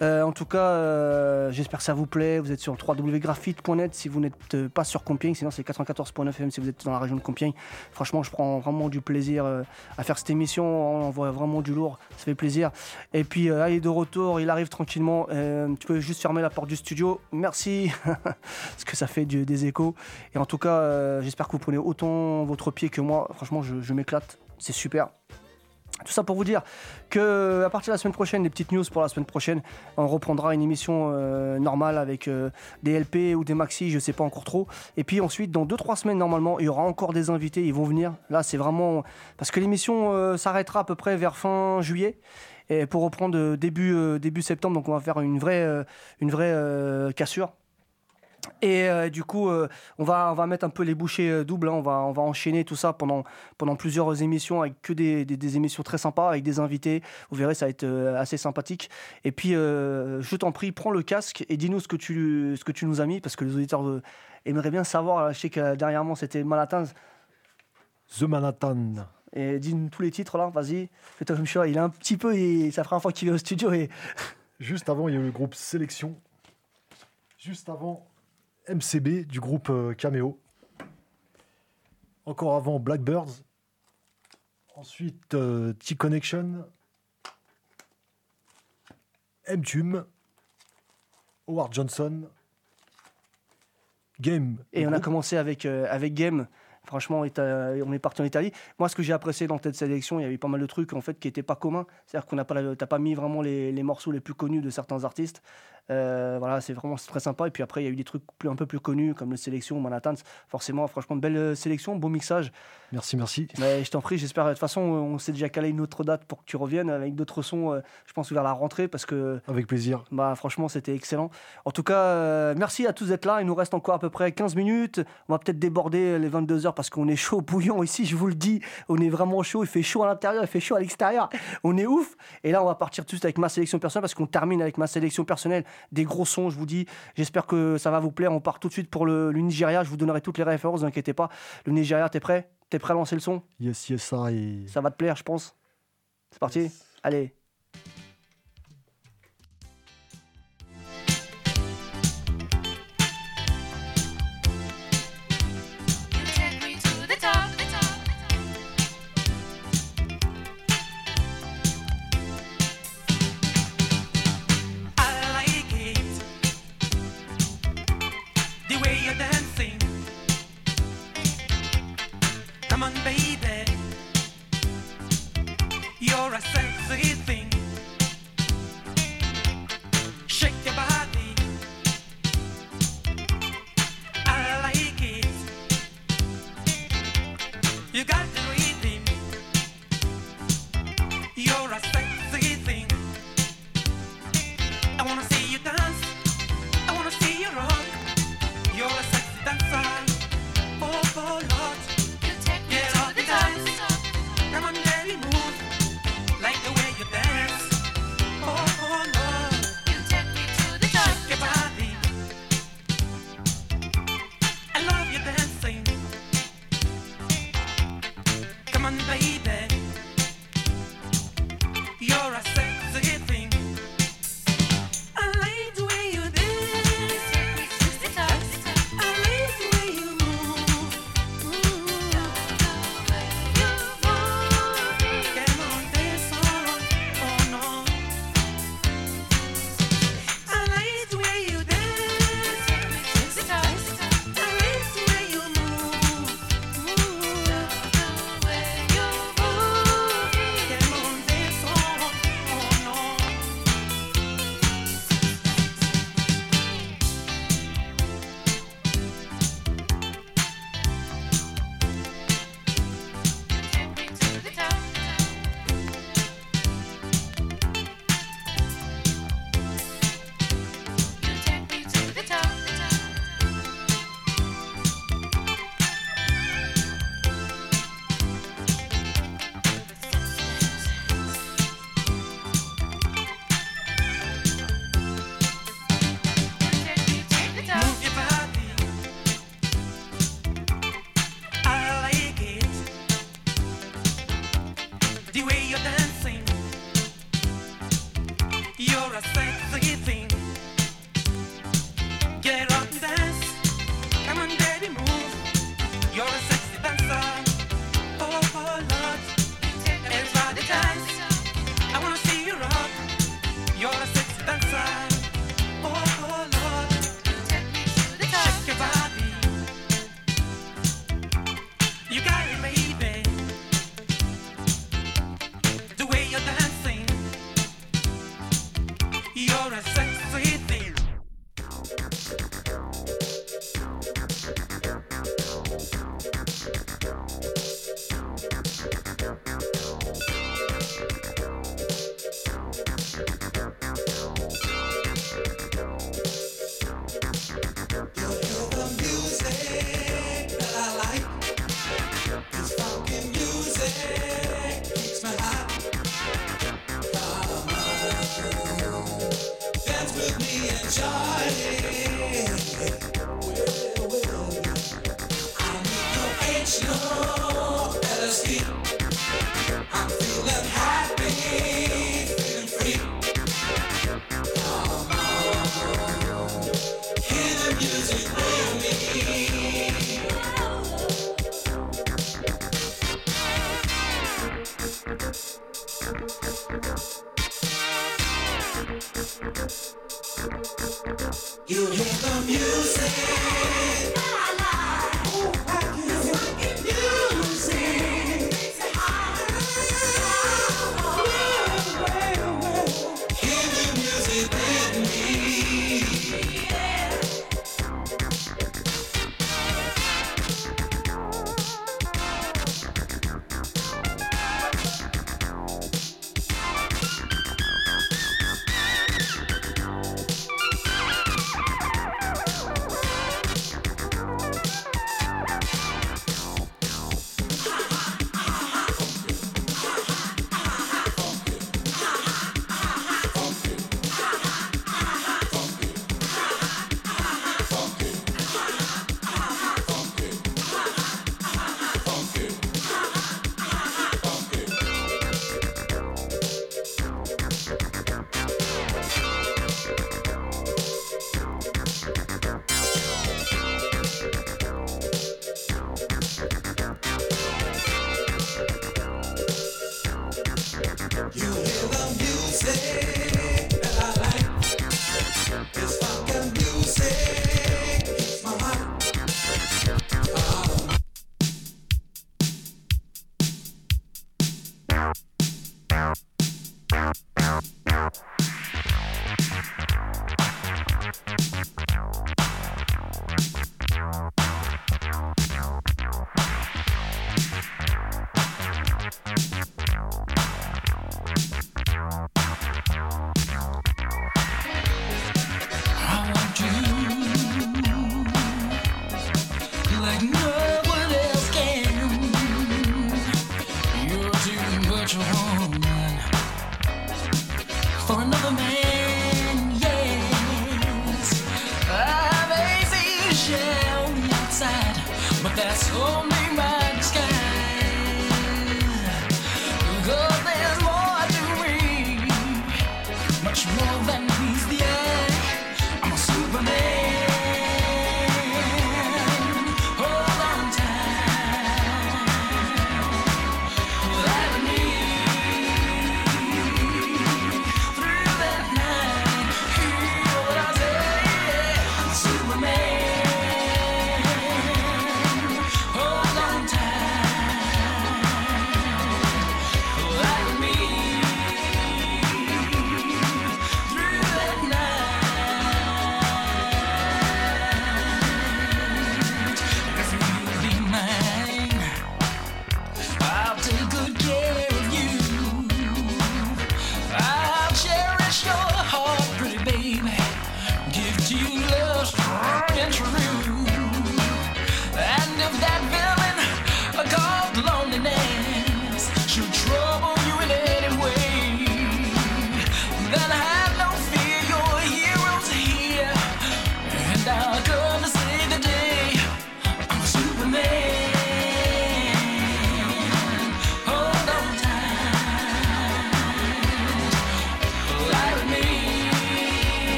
En tout cas, j'espère que ça vous plaît. Vous êtes sur www.graphite.net si vous n'êtes pas sur Compiègne, sinon c'est 94.9 FM si vous êtes dans la région de Compiègne. Franchement, je prends vraiment du plaisir euh, à faire cette émission. On voit vraiment du lourd, ça fait plaisir. Et puis, euh, allez de retour, il arrive tranquillement. Euh, tu peux juste fermer la porte du studio. Merci, *laughs* parce que ça fait des échos. Et en tout cas, j'espère que vous prenez autant votre pied que moi. Franchement, je m'éclate. C'est super. Tout ça pour vous dire que à partir de la semaine prochaine, des petites news pour la semaine prochaine, on reprendra une émission euh, normale avec euh, des LP ou des maxi, je sais pas encore trop. Et puis ensuite, dans 2-3 semaines normalement, il y aura encore des invités, ils vont venir. Là, c'est vraiment parce que l'émission euh, s'arrêtera à peu près vers fin juillet. Et pour reprendre début, début septembre, donc on va faire une vraie, cassure. Et euh, du coup, euh, on, va, on va mettre un peu les bouchées euh, doubles. hein. On, va, on va enchaîner tout ça pendant, pendant plusieurs émissions avec que des, des- des émissions très sympas, avec des invités. Vous verrez, ça va être assez sympathique. Et puis, euh, je t'en prie, prends le casque et dis-nous ce, que tu- ce que tu nous as mis, parce que les auditeurs aimeraient bien savoir. Je sais que derrière moi, c'était Manhattan. The Manhattan. Et dis-nous tous les titres là, vas-y. Fais-toi comme ça. Il est un petit peu. Et ça fera une fois qu'il est au studio. Et Juste avant, il y a eu le groupe Sélection. Juste avant, MCB du groupe euh, Cameo. Encore avant, Blackbirds. Ensuite, euh, T-Connection. M-Tum. Howard Johnson. Game. Et on a commencé avec, euh, avec Game. Franchement, on est parti en Italie. Moi, ce que j'ai apprécié dans cette sélection, il y avait pas mal de trucs en fait qui n'étaient pas communs. C'est-à-dire qu'on n'a pas, t'as pas mis vraiment les, les morceaux les plus connus de certains artistes. Euh, voilà, c'est vraiment très sympa. Et puis après, il y a eu des trucs plus, un peu plus connus comme le sélection Manhattan. Forcément, franchement, belle euh, sélection, beau mixage. Merci, merci. Mais je t'en prie, j'espère. De toute façon, on s'est déjà calé une autre date pour que tu reviennes avec d'autres sons, euh, je pense, vers la rentrée parce que Avec plaisir. bah, franchement, c'était excellent. En tout cas, euh, merci à tous d'être là. Il nous reste encore à peu près 15 minutes. On va peut-être déborder les 22 heures parce qu'on est chaud bouillant ici, je vous le dis. On est vraiment chaud. Il fait chaud à l'intérieur, il fait chaud à l'extérieur. On est ouf. Et là, on va partir tout de suite avec ma sélection personnelle parce qu'on termine avec ma sélection personnelle. Des gros sons, je vous dis. J'espère que ça va vous plaire. On part tout de suite pour le, le Nigeria. Je vous donnerai toutes les références, ne vous inquiétez pas. Le Nigeria, t'es prêt? T'es prêt à lancer le son? Yes, yes, ça. Et... Ça va te plaire, je pense. C'est parti? Allez.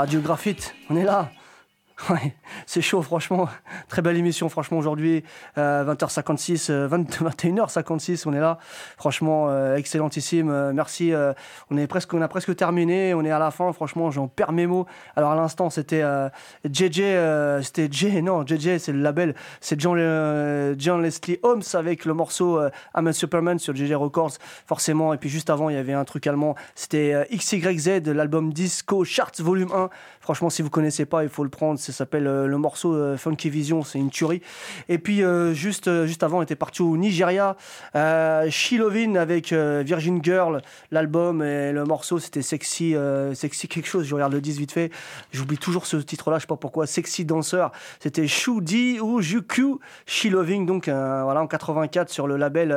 Radio Graphite, on est là. C'est chaud, franchement. Très belle émission, franchement, aujourd'hui. euh, 20h56, euh, 20 21h56, *laughs* on est là. Franchement, euh, excellentissime. Euh, merci. euh, on, est presque, on a presque terminé. On est à la fin. Franchement, j'en perds mes mots. Alors, à l'instant, c'était euh, JJ. euh, c'était J. Non, JJ, c'est le label. C'est John, euh, Leslie Holmes avec le morceau euh, I'm a Superman sur JJ Records, forcément. Et puis, juste avant, il y avait un truc allemand. C'était euh, XYZ, l'album Disco Charts Volume 1. Franchement, si vous connaissez pas, il faut le prendre. Ça s'appelle euh, le morceau euh, Funky Vision. C'est une tuerie. Et puis, euh, juste, juste avant, on était parti au Nigeria. Shilovin avec Virgin Girl, l'album et le morceau, c'était Sexy, Sexy quelque chose. Je regarde le 10 vite fait. J'oublie toujours ce titre-là, je sais pas pourquoi. Sexy Dancer. C'était Shudi ou Juku Shilovin, donc voilà, en 84 sur le label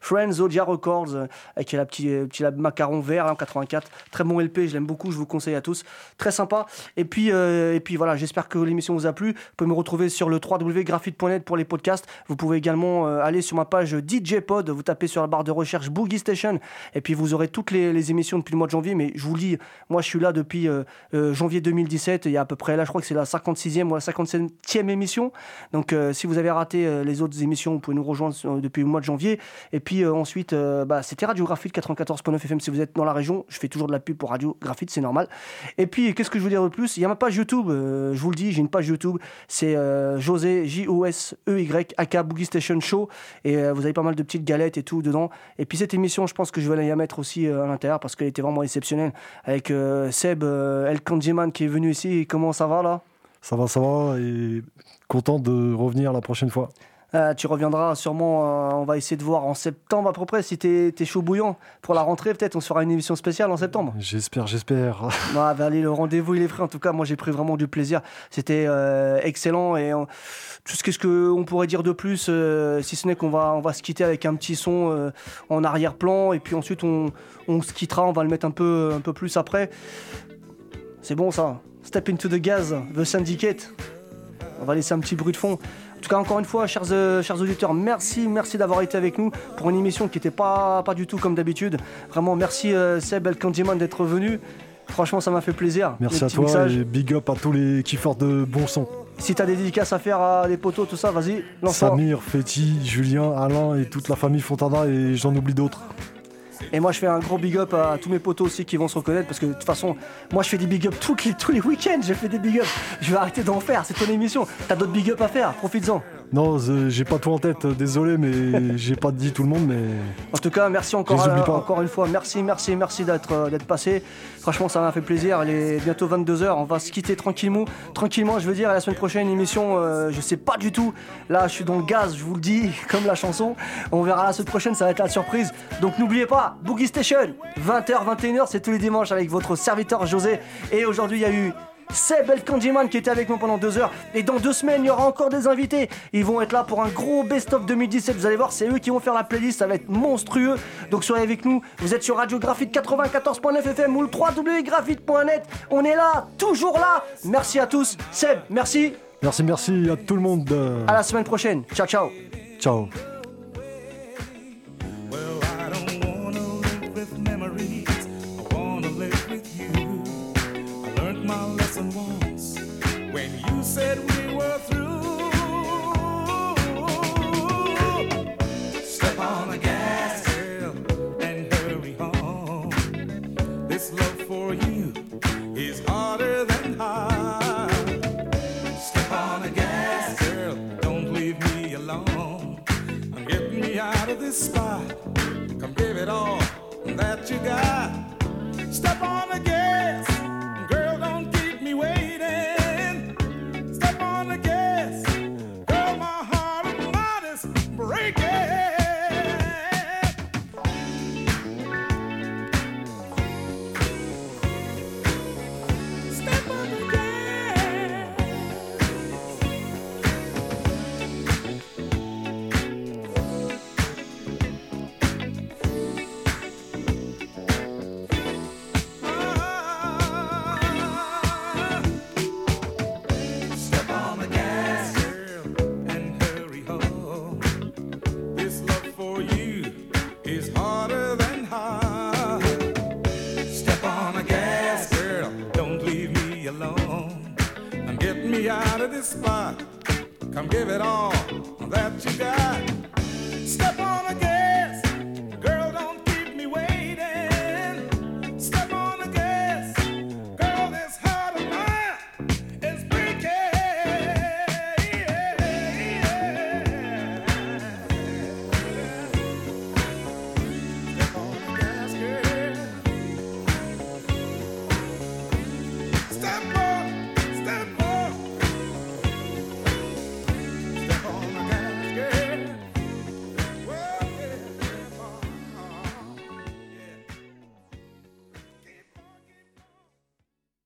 Friends Odia Records, avec la petit, euh, petit macaron vert là, en 84. Très bon LP, je l'aime beaucoup, je vous conseille à tous. Très sympa. Et puis, euh, et puis voilà, j'espère que l'émission vous a plu. Vous pouvez me retrouver sur le www.graphite.net pour les podcasts. Vous pouvez également euh, aller sur ma page DJ Pod, vous tapez sur la barre de recherche Boogie Station, et puis vous aurez toutes les, émissions depuis le mois de janvier. Mais je vous lis, moi je suis là depuis euh, janvier 2017, il y a à peu près là, je crois que c'est la 56e ou la 57e émission. Donc si vous avez raté les autres émissions, vous pouvez nous rejoindre depuis le mois de janvier. Et puis ensuite, bah, c'était Radio Graphite 94.9 FM si vous êtes dans la région. Je fais toujours de la pub pour Radio Graphite, c'est normal. Et puis qu'est-ce que je veux dire plus Il y a ma page YouTube, euh, je vous le dis, j'ai une page YouTube. C'est euh, José, J-O-S-E-Y, aka Boogie Station Show. Et euh, vous avez pas mal de petites galettes et tout dedans. Et puis cette émission, je pense que je vais la mettre aussi à l'intérieur parce qu'elle était vraiment exceptionnelle. Avec Seb El Kanjiman qui est venu ici. Comment ça va là? Ça va, ça va, et content de revenir la prochaine fois. Euh, tu reviendras sûrement, euh, on va essayer de voir en septembre à peu près si t'es es chaud bouillant. Pour la rentrée, peut-être on se fera une émission spéciale en septembre. J'espère, j'espère. *laughs* Ah, bah, allez, le rendez-vous il est pris. En tout cas, moi j'ai pris vraiment du plaisir. C'était euh, excellent et tout ce qu'on pourrait dire de plus, si ce n'est qu'on va on va se quitter avec un petit son en arrière-plan et puis ensuite on, on se quittera, on va le mettre un peu un peu plus après. C'est bon ça. Step into the gas, the syndicate. On va laisser un petit bruit de fond. En tout cas, encore une fois, chers, euh, chers auditeurs, merci, merci d'avoir été avec nous pour une émission qui n'était pas, pas du tout comme d'habitude. Vraiment, merci euh, Seb El Candyman d'être venu. Franchement, ça m'a fait plaisir. Merci à toi et big up à tous les kiffeurs de bon son. Si t'as des dédicaces à faire à des poteaux, tout ça, vas-y, lance-toi. Samir, Fetty, Julien, Alain et toute la famille Fontana et j'en oublie d'autres. Et moi, je fais un gros big up à tous mes potos aussi qui vont se reconnaître parce que de toute façon, moi, je fais des big up tous les, les week-ends. Je fais des big up. Je vais arrêter d'en faire. C'est ton émission. T'as d'autres big up à faire. Profites-en. Non, j'ai pas tout en tête, euh, désolé, mais *laughs* j'ai pas dit tout le monde, mais En tout cas, merci encore, oublie euh, pas. encore une fois. Merci, merci, merci d'être euh, d'être passé. Franchement, ça m'a fait plaisir. Il est bientôt 22h. On va se quitter tranquillement. Tranquillement, je veux dire. La semaine prochaine, émission, euh, je sais pas du tout. Là, je suis dans le gaz, je vous le dis, *laughs* comme la chanson. On verra la semaine prochaine, ça va être la surprise. Donc n'oubliez pas, Boogie Station, 20h, 21h, c'est tous les dimanches avec votre serviteur José. Et aujourd'hui, il y a eu. Seb El Candyman qui était avec nous pendant deux heures. Et dans deux semaines, il y aura encore des invités. Ils vont être là pour un gros best-of 2017. Vous allez voir, c'est eux qui vont faire la playlist. Ça va être monstrueux. Donc soyez avec nous. Vous êtes sur Radio Graphite 94.9 FM ou le www.graphite.net. On est là, toujours là. Merci à tous. Seb, merci. merci, merci à tout le monde. À la semaine prochaine. Ciao, ciao. Ciao. Come get me out of this spot. Come give it all that you got. Step on the gas, Come give it all that you got.